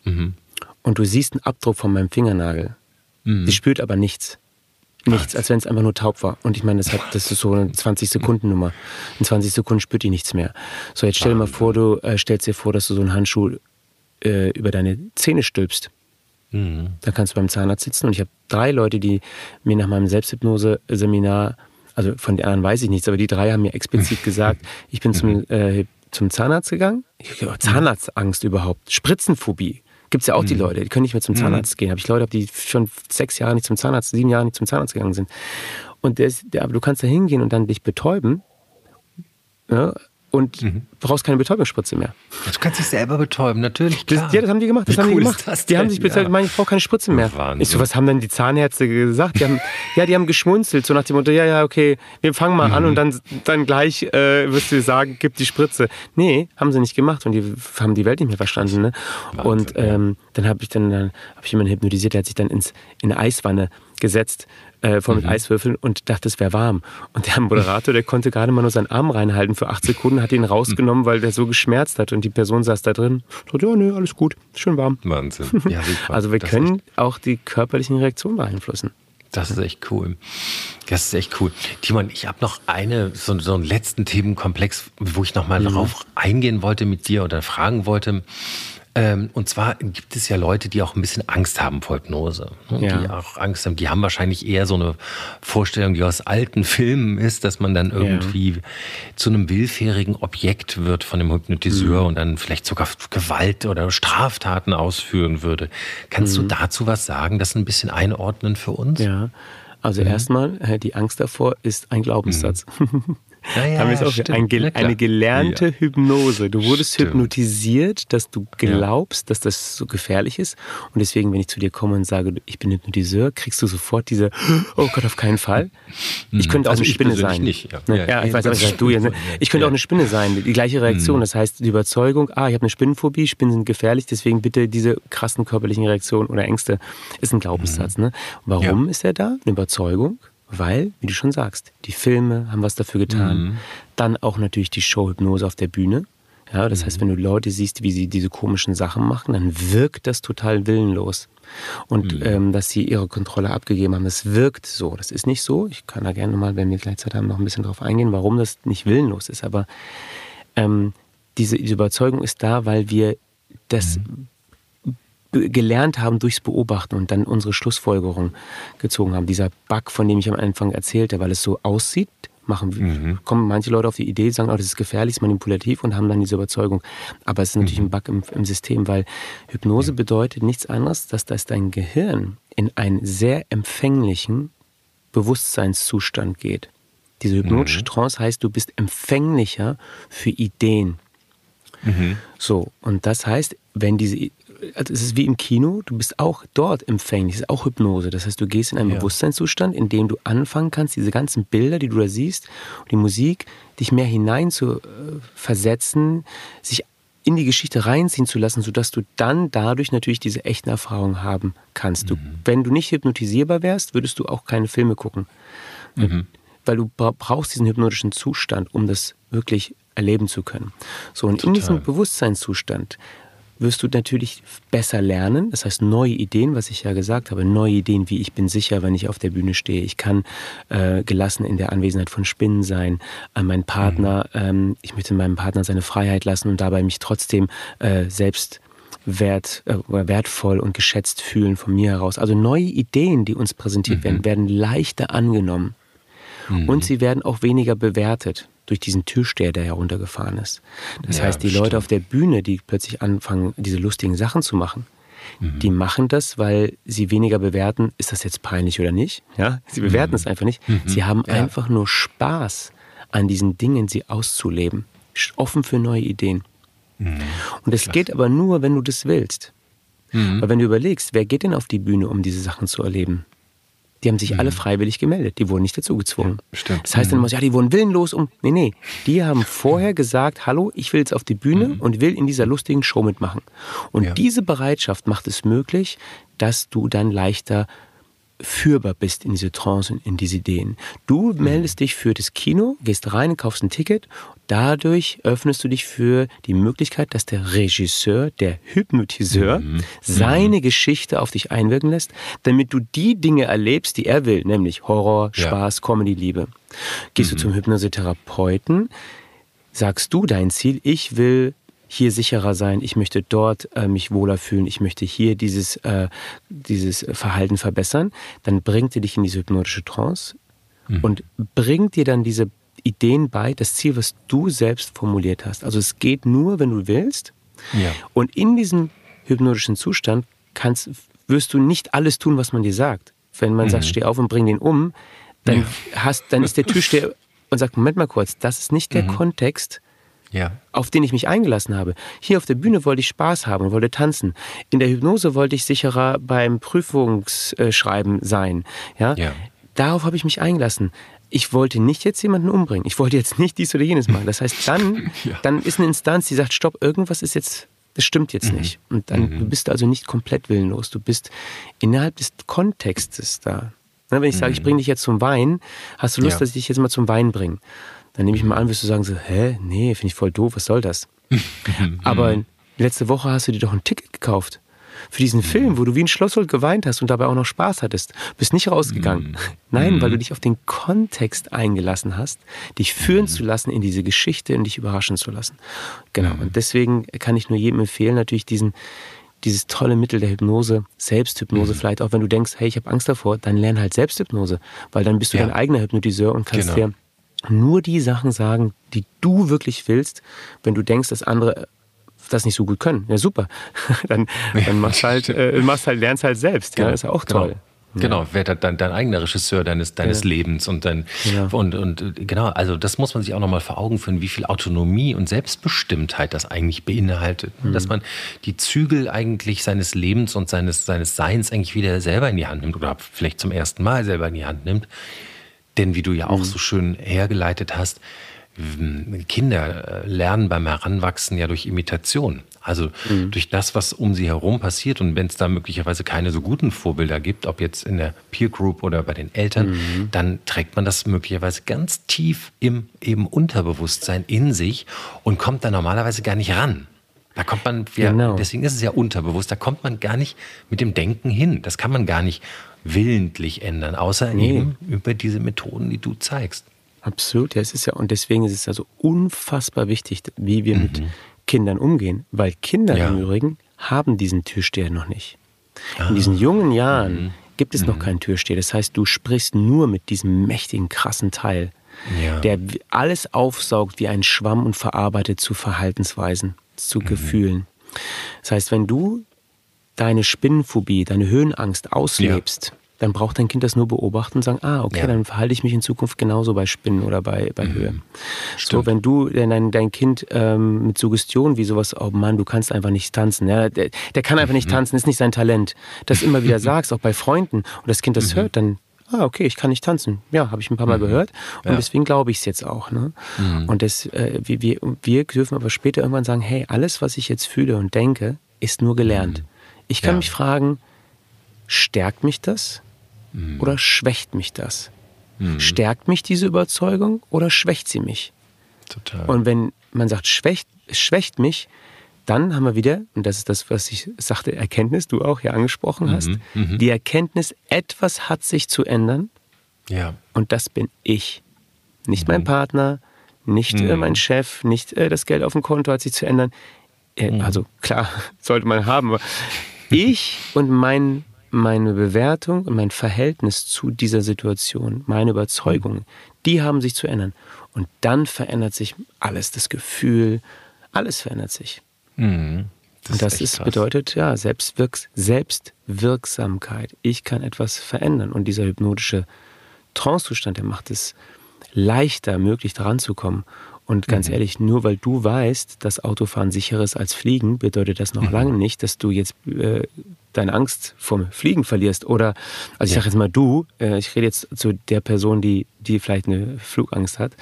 Mhm. Und du siehst einen Abdruck von meinem Fingernagel. Mhm. Sie spürt aber nichts. Nichts, als wenn es einfach nur taub war. Und ich meine, das, hat, das ist so eine 20-Sekunden-Nummer. In 20 Sekunden spürt die nichts mehr. So, jetzt stell dir mal vor, du äh, stellst dir vor, dass du so einen Handschuh äh, über deine Zähne stülpst. Mhm. Dann kannst du beim Zahnarzt sitzen. Und ich habe drei Leute, die mir nach meinem Selbsthypnose-Seminar, also von den anderen weiß ich nichts, aber die drei haben mir explizit gesagt, ich bin zum, mhm. äh, zum Zahnarzt gegangen. Ich, oh, Zahnarztangst überhaupt. Spritzenphobie. Gibt es ja auch mhm. die Leute, die können nicht mehr zum mhm. Zahnarzt mhm. gehen. Habe ich Leute, die schon sechs Jahre nicht zum Zahnarzt, sieben Jahre nicht zum Zahnarzt gegangen sind. Und der, der, aber du kannst da hingehen und dann dich betäuben. Ja, und mhm. brauchst keine Betäubungsspritze mehr. Du kannst dich selber betäuben, natürlich. Klar. Das, ja, das haben die gemacht. Das Wie haben cool die gemacht. Das die haben sich betäubt, ja. ich meine, ich brauche keine Spritze mehr. Wahnsinn. Ich so, was haben denn die Zahnärzte gesagt? Die haben, ja, die haben geschmunzelt, so nach dem Motto, ja, ja, okay, wir fangen mal mhm. an und dann, dann gleich äh, wirst du sagen, gib die Spritze. Nee, haben sie nicht gemacht und die haben die Welt nicht mehr verstanden. Ne? Wahnsinn, und ähm, dann habe ich dann, dann hab ich jemanden hypnotisiert, der hat sich dann ins, in eine Eiswanne gesetzt, äh, voll mit mhm. Eiswürfeln und dachte, es wäre warm. Und der Moderator, der konnte gerade mal nur seinen Arm reinhalten für acht Sekunden, hat ihn rausgenommen, weil der so geschmerzt hat. Und die Person saß da drin, dachte, ja, nee, alles gut, schön warm. Wahnsinn. Ja, also wir können auch die körperlichen Reaktionen beeinflussen. Das ist echt cool. Das ist echt cool. Timon, ich habe noch eine, so, so, einen letzten Themenkomplex, wo ich nochmal mhm. darauf eingehen wollte mit dir oder fragen wollte. Ähm, und zwar gibt es ja Leute, die auch ein bisschen Angst haben vor Hypnose. Ne? Ja. Die auch Angst haben. Die haben wahrscheinlich eher so eine Vorstellung, die aus alten Filmen ist, dass man dann irgendwie ja. zu einem willfährigen Objekt wird von dem Hypnotiseur mhm. und dann vielleicht sogar Gewalt oder Straftaten ausführen würde. Kannst mhm. du dazu was sagen, das ein bisschen einordnen für uns? Ja. Also mhm. erstmal, äh, die Angst davor ist ein Glaubenssatz. Mhm. Ja, ja, ist auch ein, eine gelernte ja. Hypnose. Du wurdest stimmt. hypnotisiert, dass du glaubst, dass das so gefährlich ist. Und deswegen, wenn ich zu dir komme und sage, ich bin Hypnotiseur, kriegst du sofort diese, oh Gott, auf keinen Fall. Ich könnte also auch eine Spinne sein. Nicht, ja. ja, ich weiß, aber du ja, Ich könnte auch eine Spinne sein. Die gleiche Reaktion. Mhm. Das heißt, die Überzeugung, ah, ich habe eine Spinnenphobie, Spinnen sind gefährlich, deswegen bitte diese krassen körperlichen Reaktionen oder Ängste, ist ein Glaubenssatz. Mhm. Ne? Warum ist er da? Eine Überzeugung? Weil, wie du schon sagst, die Filme haben was dafür getan. Mhm. Dann auch natürlich die Showhypnose auf der Bühne. Ja, das mhm. heißt, wenn du Leute siehst, wie sie diese komischen Sachen machen, dann wirkt das total willenlos. Und mhm. ähm, dass sie ihre Kontrolle abgegeben haben, das wirkt so. Das ist nicht so. Ich kann da gerne mal, wenn wir gleich Zeit haben, noch ein bisschen drauf eingehen, warum das nicht willenlos ist. Aber ähm, diese, diese Überzeugung ist da, weil wir das mhm gelernt haben durchs Beobachten und dann unsere Schlussfolgerung gezogen haben. Dieser Bug, von dem ich am Anfang erzählte, weil es so aussieht, machen, mhm. kommen manche Leute auf die Idee, sagen, oh, das ist gefährlich, ist manipulativ und haben dann diese Überzeugung. Aber es ist natürlich mhm. ein Bug im, im, System, weil Hypnose ja. bedeutet nichts anderes, dass das dein Gehirn in einen sehr empfänglichen Bewusstseinszustand geht. Diese hypnotische mhm. Trance heißt, du bist empfänglicher für Ideen. Mhm. So, und das heißt, wenn diese also es ist wie im Kino, du bist auch dort empfänglich, es ist auch Hypnose. Das heißt, du gehst in einen ja. Bewusstseinszustand, in dem du anfangen kannst, diese ganzen Bilder, die du da siehst, die Musik, dich mehr hinein zu äh, versetzen, sich in die Geschichte reinziehen zu lassen, sodass du dann dadurch natürlich diese echten Erfahrungen haben kannst. Du, mhm. Wenn du nicht hypnotisierbar wärst, würdest du auch keine Filme gucken. Mhm. Weil du brauchst diesen hypnotischen Zustand, um das wirklich erleben zu können. So, und Total. in diesem Bewusstseinszustand wirst du natürlich besser lernen. Das heißt, neue Ideen, was ich ja gesagt habe, neue Ideen, wie ich bin sicher, wenn ich auf der Bühne stehe. Ich kann äh, gelassen in der Anwesenheit von Spinnen sein. An meinen Partner, mhm. ähm, ich möchte meinem Partner seine Freiheit lassen und dabei mich trotzdem äh, selbst wert, äh, wertvoll und geschätzt fühlen von mir heraus. Also neue Ideen, die uns präsentiert mhm. werden, werden leichter angenommen. Mhm. Und sie werden auch weniger bewertet durch diesen Türsteher, der heruntergefahren ist. Das ja, heißt, die stimmt. Leute auf der Bühne, die plötzlich anfangen, diese lustigen Sachen zu machen, mhm. die machen das, weil sie weniger bewerten, ist das jetzt peinlich oder nicht? Ja, sie bewerten mhm. es einfach nicht. Mhm. Sie haben ja. einfach nur Spaß an diesen Dingen, sie auszuleben, offen für neue Ideen. Mhm. Und es geht aber nur, wenn du das willst. Mhm. Weil wenn du überlegst, wer geht denn auf die Bühne, um diese Sachen zu erleben? Die haben sich mhm. alle freiwillig gemeldet. Die wurden nicht dazu gezwungen. Ja, stimmt. Das heißt dann mhm. immer, ja, die wurden willenlos um. Nee, nee. Die haben vorher gesagt, hallo, ich will jetzt auf die Bühne mhm. und will in dieser lustigen Show mitmachen. Und ja. diese Bereitschaft macht es möglich, dass du dann leichter führbar bist in diese Trance und in diese Ideen. Du mhm. meldest dich für das Kino, gehst rein, kaufst ein Ticket. Dadurch öffnest du dich für die Möglichkeit, dass der Regisseur, der Hypnotiseur, mhm. seine mhm. Geschichte auf dich einwirken lässt, damit du die Dinge erlebst, die er will, nämlich Horror, Spaß, ja. Comedy, Liebe. Gehst mhm. du zum Hypnosetherapeuten, sagst du dein Ziel, ich will hier sicherer sein, ich möchte dort äh, mich wohler fühlen, ich möchte hier dieses, äh, dieses Verhalten verbessern, dann bringt er dich in diese hypnotische Trance mhm. und bringt dir dann diese Ideen bei, das Ziel, was du selbst formuliert hast. Also es geht nur, wenn du willst. Ja. Und in diesem hypnotischen Zustand kannst, wirst du nicht alles tun, was man dir sagt. Wenn man mhm. sagt, steh auf und bring den um, dann, ja. hast, dann ist der Türsteher und sagt, Moment mal kurz, das ist nicht der mhm. Kontext, ja. auf den ich mich eingelassen habe. Hier auf der Bühne wollte ich Spaß haben und wollte tanzen. In der Hypnose wollte ich sicherer beim Prüfungsschreiben sein. Ja? ja. Darauf habe ich mich eingelassen. Ich wollte nicht jetzt jemanden umbringen. Ich wollte jetzt nicht dies oder jenes machen. Das heißt, dann, ja. dann ist eine Instanz, die sagt, stopp, irgendwas ist jetzt, das stimmt jetzt mhm. nicht. Und dann mhm. du bist also nicht komplett willenlos. Du bist innerhalb des Kontextes da. Wenn ich sage, ich bringe dich jetzt zum Wein, hast du Lust, Ja. dass ich dich jetzt mal zum Wein bringe? Dann nehme ich mal an, wirst du sagen so, hä, nee, finde ich voll doof, was soll das? Aber letzte Woche hast du dir doch ein Ticket gekauft. Für diesen Film, wo du wie ein Schlosshund geweint hast und dabei auch noch Spaß hattest. Bist nicht rausgegangen. Nein, weil du dich auf den Kontext eingelassen hast, dich führen zu lassen in diese Geschichte und dich überraschen zu lassen. Genau. Und deswegen kann ich nur jedem empfehlen, natürlich diesen, dieses tolle Mittel der Hypnose, Selbsthypnose vielleicht, auch wenn du denkst, hey, ich habe Angst davor, dann lern halt Selbsthypnose, weil dann bist du Ja. dein eigener Hypnotiseur und kannst Genau. dir nur die Sachen sagen, die du wirklich willst, wenn du denkst, dass andere das nicht so gut können. Ja, super. dann dann machst halt, äh, machst halt, lernst halt selbst. Ja, ist ja auch toll. Genau, genau. werd dein, dein eigener Regisseur deines, deines Ja. Lebens und dein Ja. und, und äh, genau, also das muss man sich auch nochmal vor Augen führen, wie viel Autonomie und Selbstbestimmtheit das eigentlich beinhaltet. Mhm. Dass man die Zügel eigentlich seines Lebens und seines, seines Seins eigentlich wieder selber in die Hand nimmt oder vielleicht zum ersten Mal selber in die Hand nimmt. Denn wie du ja auch Mhm. so schön hergeleitet hast, Kinder äh, lernen beim Heranwachsen ja durch Imitation. Also Mhm. durch das, was um sie herum passiert. Und wenn es da möglicherweise keine so guten Vorbilder gibt, ob jetzt in der Peer Group oder bei den Eltern, Mhm. dann trägt man das möglicherweise ganz tief im eben Unterbewusstsein in sich und kommt da normalerweise gar nicht ran. Da kommt man, ja, Genau. deswegen ist es ja unterbewusst, da kommt man gar nicht mit dem Denken hin. Das kann man gar nicht willentlich ändern, außer Nee. eben über diese Methoden, die du zeigst. Absolut, ja, es ist ja, und deswegen ist es also unfassbar wichtig, wie wir mit Kindern umgehen, weil Kinder Mhm. Ja. im Übrigen haben diesen Türsteher noch nicht. Ah. In diesen jungen Jahren Mhm. gibt es noch keinen Türsteher. Das heißt, du sprichst nur mit diesem mächtigen, krassen Teil, Ja. der alles aufsaugt wie ein Schwamm und verarbeitet zu Verhaltensweisen, zu Mhm. Gefühlen. Das heißt, wenn du deine Spinnenphobie, deine Höhenangst auslebst, dann braucht dein Kind das nur beobachten und sagen, ah, okay, Ja. dann verhalte ich mich in Zukunft genauso bei Spinnen oder bei, bei Höhe. So, Mhm. Stimmt. wenn du dein, dein Kind ähm, mit Suggestion wie sowas, oh Mann, du kannst einfach nicht tanzen, ja, der, der kann einfach Mhm. nicht tanzen, ist nicht sein Talent, das immer wieder sagst, auch bei Freunden, und das Kind Mhm. das hört, dann Ah, okay, ich kann nicht tanzen. Ja, habe ich ein paar Mal gehört. Und Ja. deswegen glaube ich es jetzt auch. Ne? Und das, äh, wir, wir, wir dürfen aber später irgendwann sagen, hey, alles, was ich jetzt fühle und denke, ist nur gelernt. Ich kann Ja. mich fragen, stärkt mich das oder schwächt mich das? Stärkt mich diese Überzeugung oder schwächt sie mich? Total. Und wenn man sagt, schwächt, es schwächt mich, dann haben wir wieder, und das ist das, was ich sagte, Erkenntnis, du auch hier angesprochen hast, die Erkenntnis, etwas hat sich zu ändern ja. und das bin ich. Nicht mein Partner, nicht äh, mein Chef, nicht äh, das Geld auf dem Konto hat sich zu ändern. Äh, Also klar, sollte man haben, aber ich und mein, meine Bewertung und mein Verhältnis zu dieser Situation, meine Überzeugungen, die haben sich zu ändern. Und dann verändert sich alles, das Gefühl, alles verändert sich. Mhm. und das ist, krass. bedeutet, ja, Selbstwirks Selbstwirksamkeit. Ich kann etwas verändern. Und dieser hypnotische Trancezustand, der macht es leichter, möglich daran zu kommen. Und ganz Mhm. ehrlich, nur weil du weißt, dass Autofahren sicherer ist als Fliegen, bedeutet das Mhm. noch lange nicht, dass du jetzt äh, deine Angst vom Fliegen verlierst. Oder, also ich Ja. sage jetzt mal du, äh, ich rede jetzt zu der Person, die, die vielleicht eine Flugangst hat.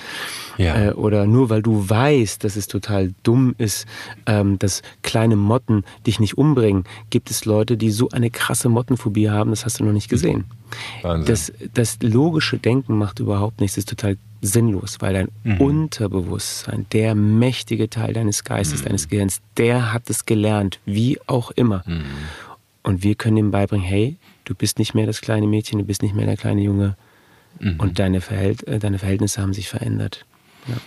Ja. Äh, oder nur weil du weißt, dass es total dumm ist, ähm, dass kleine Motten dich nicht umbringen, gibt es Leute, die so eine krasse Mottenphobie haben, das hast du noch nicht gesehen. Wahnsinn. Das, das logische Denken macht überhaupt nichts, das ist total sinnlos, weil dein Mhm. Unterbewusstsein, der mächtige Teil deines Geistes, Mhm. deines Gehirns, der hat es gelernt, wie auch immer. Mhm. Und wir können ihm beibringen, hey, du bist nicht mehr das kleine Mädchen, du bist nicht mehr der kleine Junge Mhm. und deine, Verhält äh, deine Verhältnisse haben sich verändert.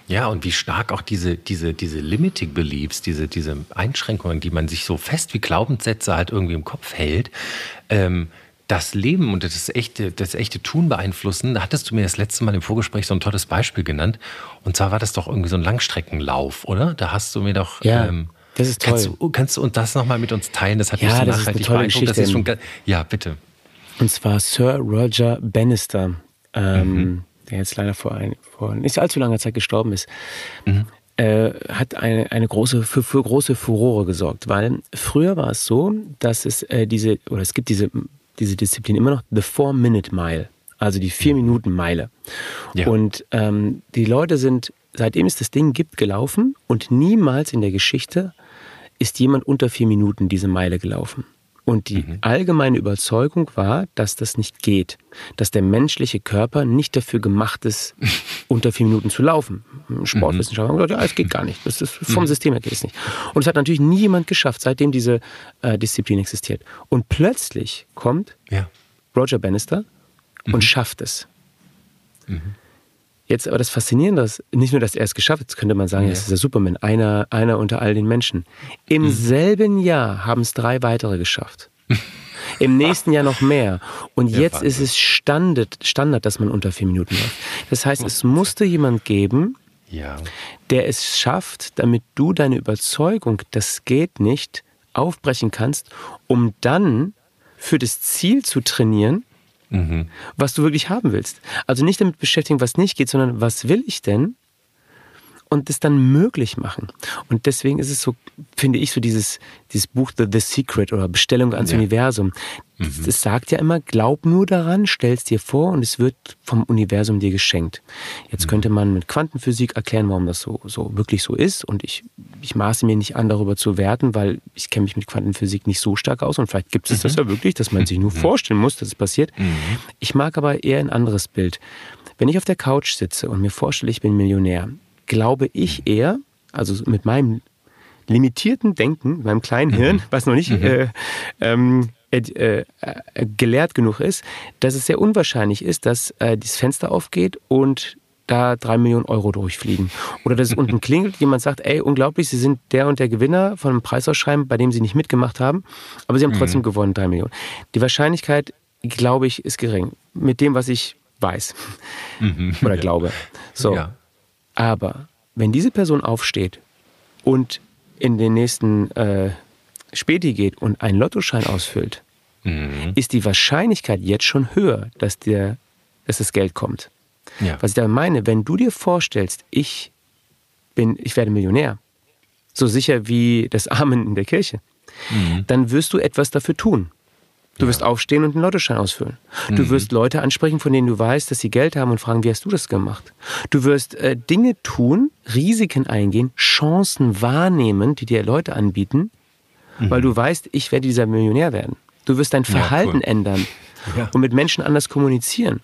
Ja, und wie stark auch diese, diese, diese Limiting Beliefs, diese, diese Einschränkungen, die man sich so fest wie Glaubenssätze halt irgendwie im Kopf hält, ähm, das Leben und das echte, das echte Tun beeinflussen. Da hattest du mir das letzte Mal im Vorgespräch so ein tolles Beispiel genannt. Und zwar war das doch irgendwie so ein Langstreckenlauf, oder? Da hast du mir doch. Ja, das ist Kannst toll. du, kannst du uns das nochmal mit uns teilen? Das hat Ja, mich so nachhaltig tolle beeindruckt. Das ist schon, ja, bitte. Und zwar Sir Roger Bannister, ähm, Mhm. der jetzt leider vor, ein, vor nicht allzu langer Zeit gestorben ist, Mhm. äh, hat eine, eine große, für, für große Furore gesorgt. Weil früher war es so, dass es äh, diese, oder es gibt diese, diese Disziplin immer noch, the Four-Minute-Mile, also die Vier-Minuten-Meile. Ja. Und ähm, die Leute sind, seitdem es das Ding gibt, gelaufen und niemals in der Geschichte ist jemand unter vier Minuten diese Meile gelaufen. Und die mhm. allgemeine Überzeugung war, dass das nicht geht. Dass der menschliche Körper nicht dafür gemacht ist, unter vier Minuten zu laufen. Sportwissenschaftler haben gesagt, ja, es geht gar nicht. Das ist, vom mhm. System her geht es nicht. Und es hat natürlich nie jemand geschafft, seitdem diese äh, Disziplin existiert. Und plötzlich kommt ja. Roger Bannister und mhm. schafft es. Mhm. Jetzt aber das Faszinierende ist, nicht nur, dass er es geschafft hat, jetzt könnte man sagen, ja. es ist der Superman, einer, einer unter all den Menschen. Im mhm. selben Jahr haben es drei weitere geschafft. Im nächsten Jahr noch mehr. Und ja, jetzt Wahnsinn. ist es Standard, Standard, dass man unter vier Minuten läuft. Das heißt, es musste jemand geben, ja. der es schafft, damit du deine Überzeugung, das geht nicht, aufbrechen kannst, um dann für das Ziel zu trainieren, mhm. was du wirklich haben willst. Also nicht damit beschäftigen, was nicht geht, sondern was will ich denn? Und das dann möglich machen. Und deswegen ist es so, finde ich, so dieses, dieses Buch The, The Secret oder Bestellung ans ja. Universum. Mhm. Das sagt ja immer, glaub nur daran, stell es dir vor und es wird vom Universum dir geschenkt. Jetzt mhm. könnte man mit Quantenphysik erklären, warum das so, so wirklich so ist. Und ich, ich maße mir nicht an, darüber zu werten, weil ich kenne mich mit Quantenphysik nicht so stark aus. Und vielleicht gibt es mhm. das ja wirklich, dass man sich nur mhm. vorstellen muss, dass es passiert. Mhm. Ich mag aber eher ein anderes Bild. Wenn ich auf der Couch sitze und mir vorstelle, ich bin Millionär, glaube ich mhm. eher, also mit meinem limitierten Denken, meinem kleinen Hirn, was noch nicht äh, ähm, äh, äh, gelehrt genug ist, dass es sehr unwahrscheinlich ist, dass äh, das Fenster aufgeht und da drei Millionen Euro durchfliegen. Oder dass es unten klingelt, jemand sagt, ey, unglaublich, Sie sind der und der Gewinner von einem Preisausschreiben, bei dem Sie nicht mitgemacht haben, aber Sie haben trotzdem mhm. gewonnen, drei Millionen. Die Wahrscheinlichkeit, glaube ich, ist gering. Mit dem, was ich weiß mhm. oder glaube. So. Ja. Aber wenn diese Person aufsteht und in den nächsten äh, Späti geht und einen Lottoschein ausfüllt, mhm. ist die Wahrscheinlichkeit jetzt schon höher, dass, der, dass das Geld kommt. Ja. Was ich da meine, wenn du dir vorstellst, ich bin, ich werde Millionär, so sicher wie das Amen in der Kirche, mhm. dann wirst du etwas dafür tun. Du ja. wirst aufstehen und einen Lottoschein ausfüllen. Mhm. Du wirst Leute ansprechen, von denen du weißt, dass sie Geld haben und fragen, wie hast du das gemacht? Du wirst äh, Dinge tun, Risiken eingehen, Chancen wahrnehmen, die dir Leute anbieten, mhm. weil du weißt, ich werde dieser Millionär werden. Du wirst dein Verhalten ja, cool. ändern ja. und mit Menschen anders kommunizieren.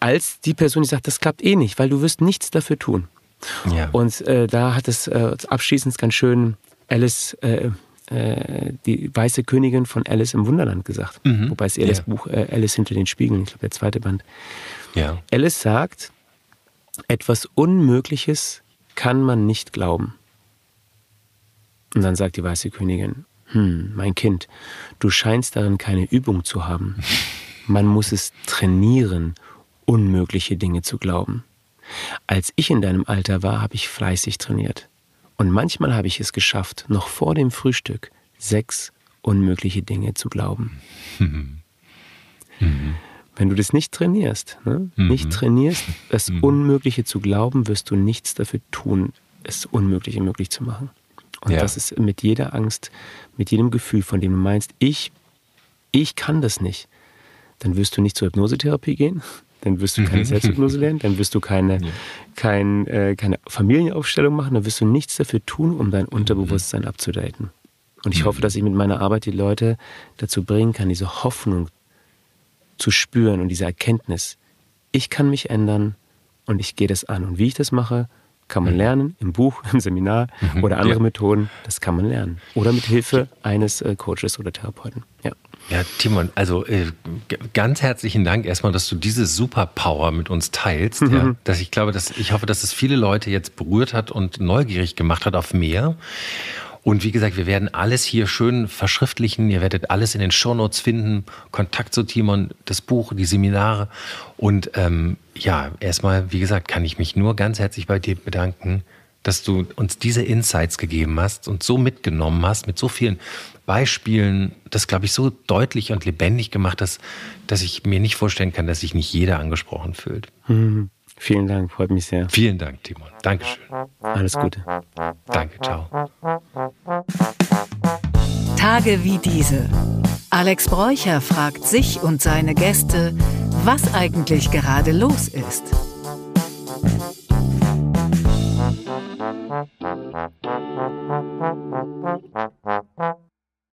Als die Person, die sagt, das klappt eh nicht, weil du wirst nichts dafür tun. Ja. Und äh, da hat es äh, abschließend ganz schön Alice, äh, äh, die weiße Königin von Alice im Wunderland gesagt. Mhm. Wobei es eher das Buch äh, Alice hinter den Spiegeln, ich glaube der zweite Band. Ja. Alice sagt, etwas Unmögliches kann man nicht glauben. Und dann sagt die weiße Königin, hm, mein Kind, du scheinst darin keine Übung zu haben. Man muss es trainieren, unmögliche Dinge zu glauben. Als ich in deinem Alter war, habe ich fleißig trainiert. Und manchmal habe ich es geschafft, noch vor dem Frühstück sechs unmögliche Dinge zu glauben. Mhm. Mhm. Wenn du das nicht trainierst, ne? mhm. nicht trainierst, das mhm. Unmögliche zu glauben, wirst du nichts dafür tun, es Unmögliche möglich zu machen. Und ja. das ist mit jeder Angst, mit jedem Gefühl, von dem du meinst, ich, ich kann das nicht, dann wirst du nicht zur Hypnosetherapie gehen, dann wirst du keine mhm. Selbsthypnose lernen, dann wirst du keine, ja. kein, äh, keine Familienaufstellung machen, dann wirst du nichts dafür tun, um dein Unterbewusstsein mhm. abzudaten. Und ich mhm. hoffe, dass ich mit meiner Arbeit die Leute dazu bringen kann, diese Hoffnung zu spüren und diese Erkenntnis, ich kann mich ändern und ich gehe das an. Und wie ich das mache, kann man lernen im Buch, im Seminar oder andere ja. Methoden. Das kann man lernen. Oder mit Hilfe eines äh, Coaches oder Therapeuten. Ja. Ja, Timon, also äh, ganz herzlichen Dank erstmal, dass du diese Superpower mit uns teilst. Mhm. Ja, dass ich glaube, dass ich hoffe, dass es viele Leute jetzt berührt hat und neugierig gemacht hat auf mehr. Und wie gesagt, wir werden alles hier schön verschriftlichen. Ihr werdet alles in den Shownotes finden. Kontakt zu Timon, das Buch, die Seminare. Und ähm, ja, erstmal, wie gesagt, kann ich mich nur ganz herzlich bei dir bedanken, dass du uns diese Insights gegeben hast und so mitgenommen hast mit so vielen Beispielen, das glaube ich so deutlich und lebendig gemacht hast, dass ich mir nicht vorstellen kann, dass sich nicht jeder angesprochen fühlt. Mhm. Vielen Dank, freut mich sehr. Vielen Dank, Timon. Dankeschön. Alles Gute. Danke, ciao. Tage wie diese. Alex Bräucher fragt sich und seine Gäste, was eigentlich gerade los ist. Thank you.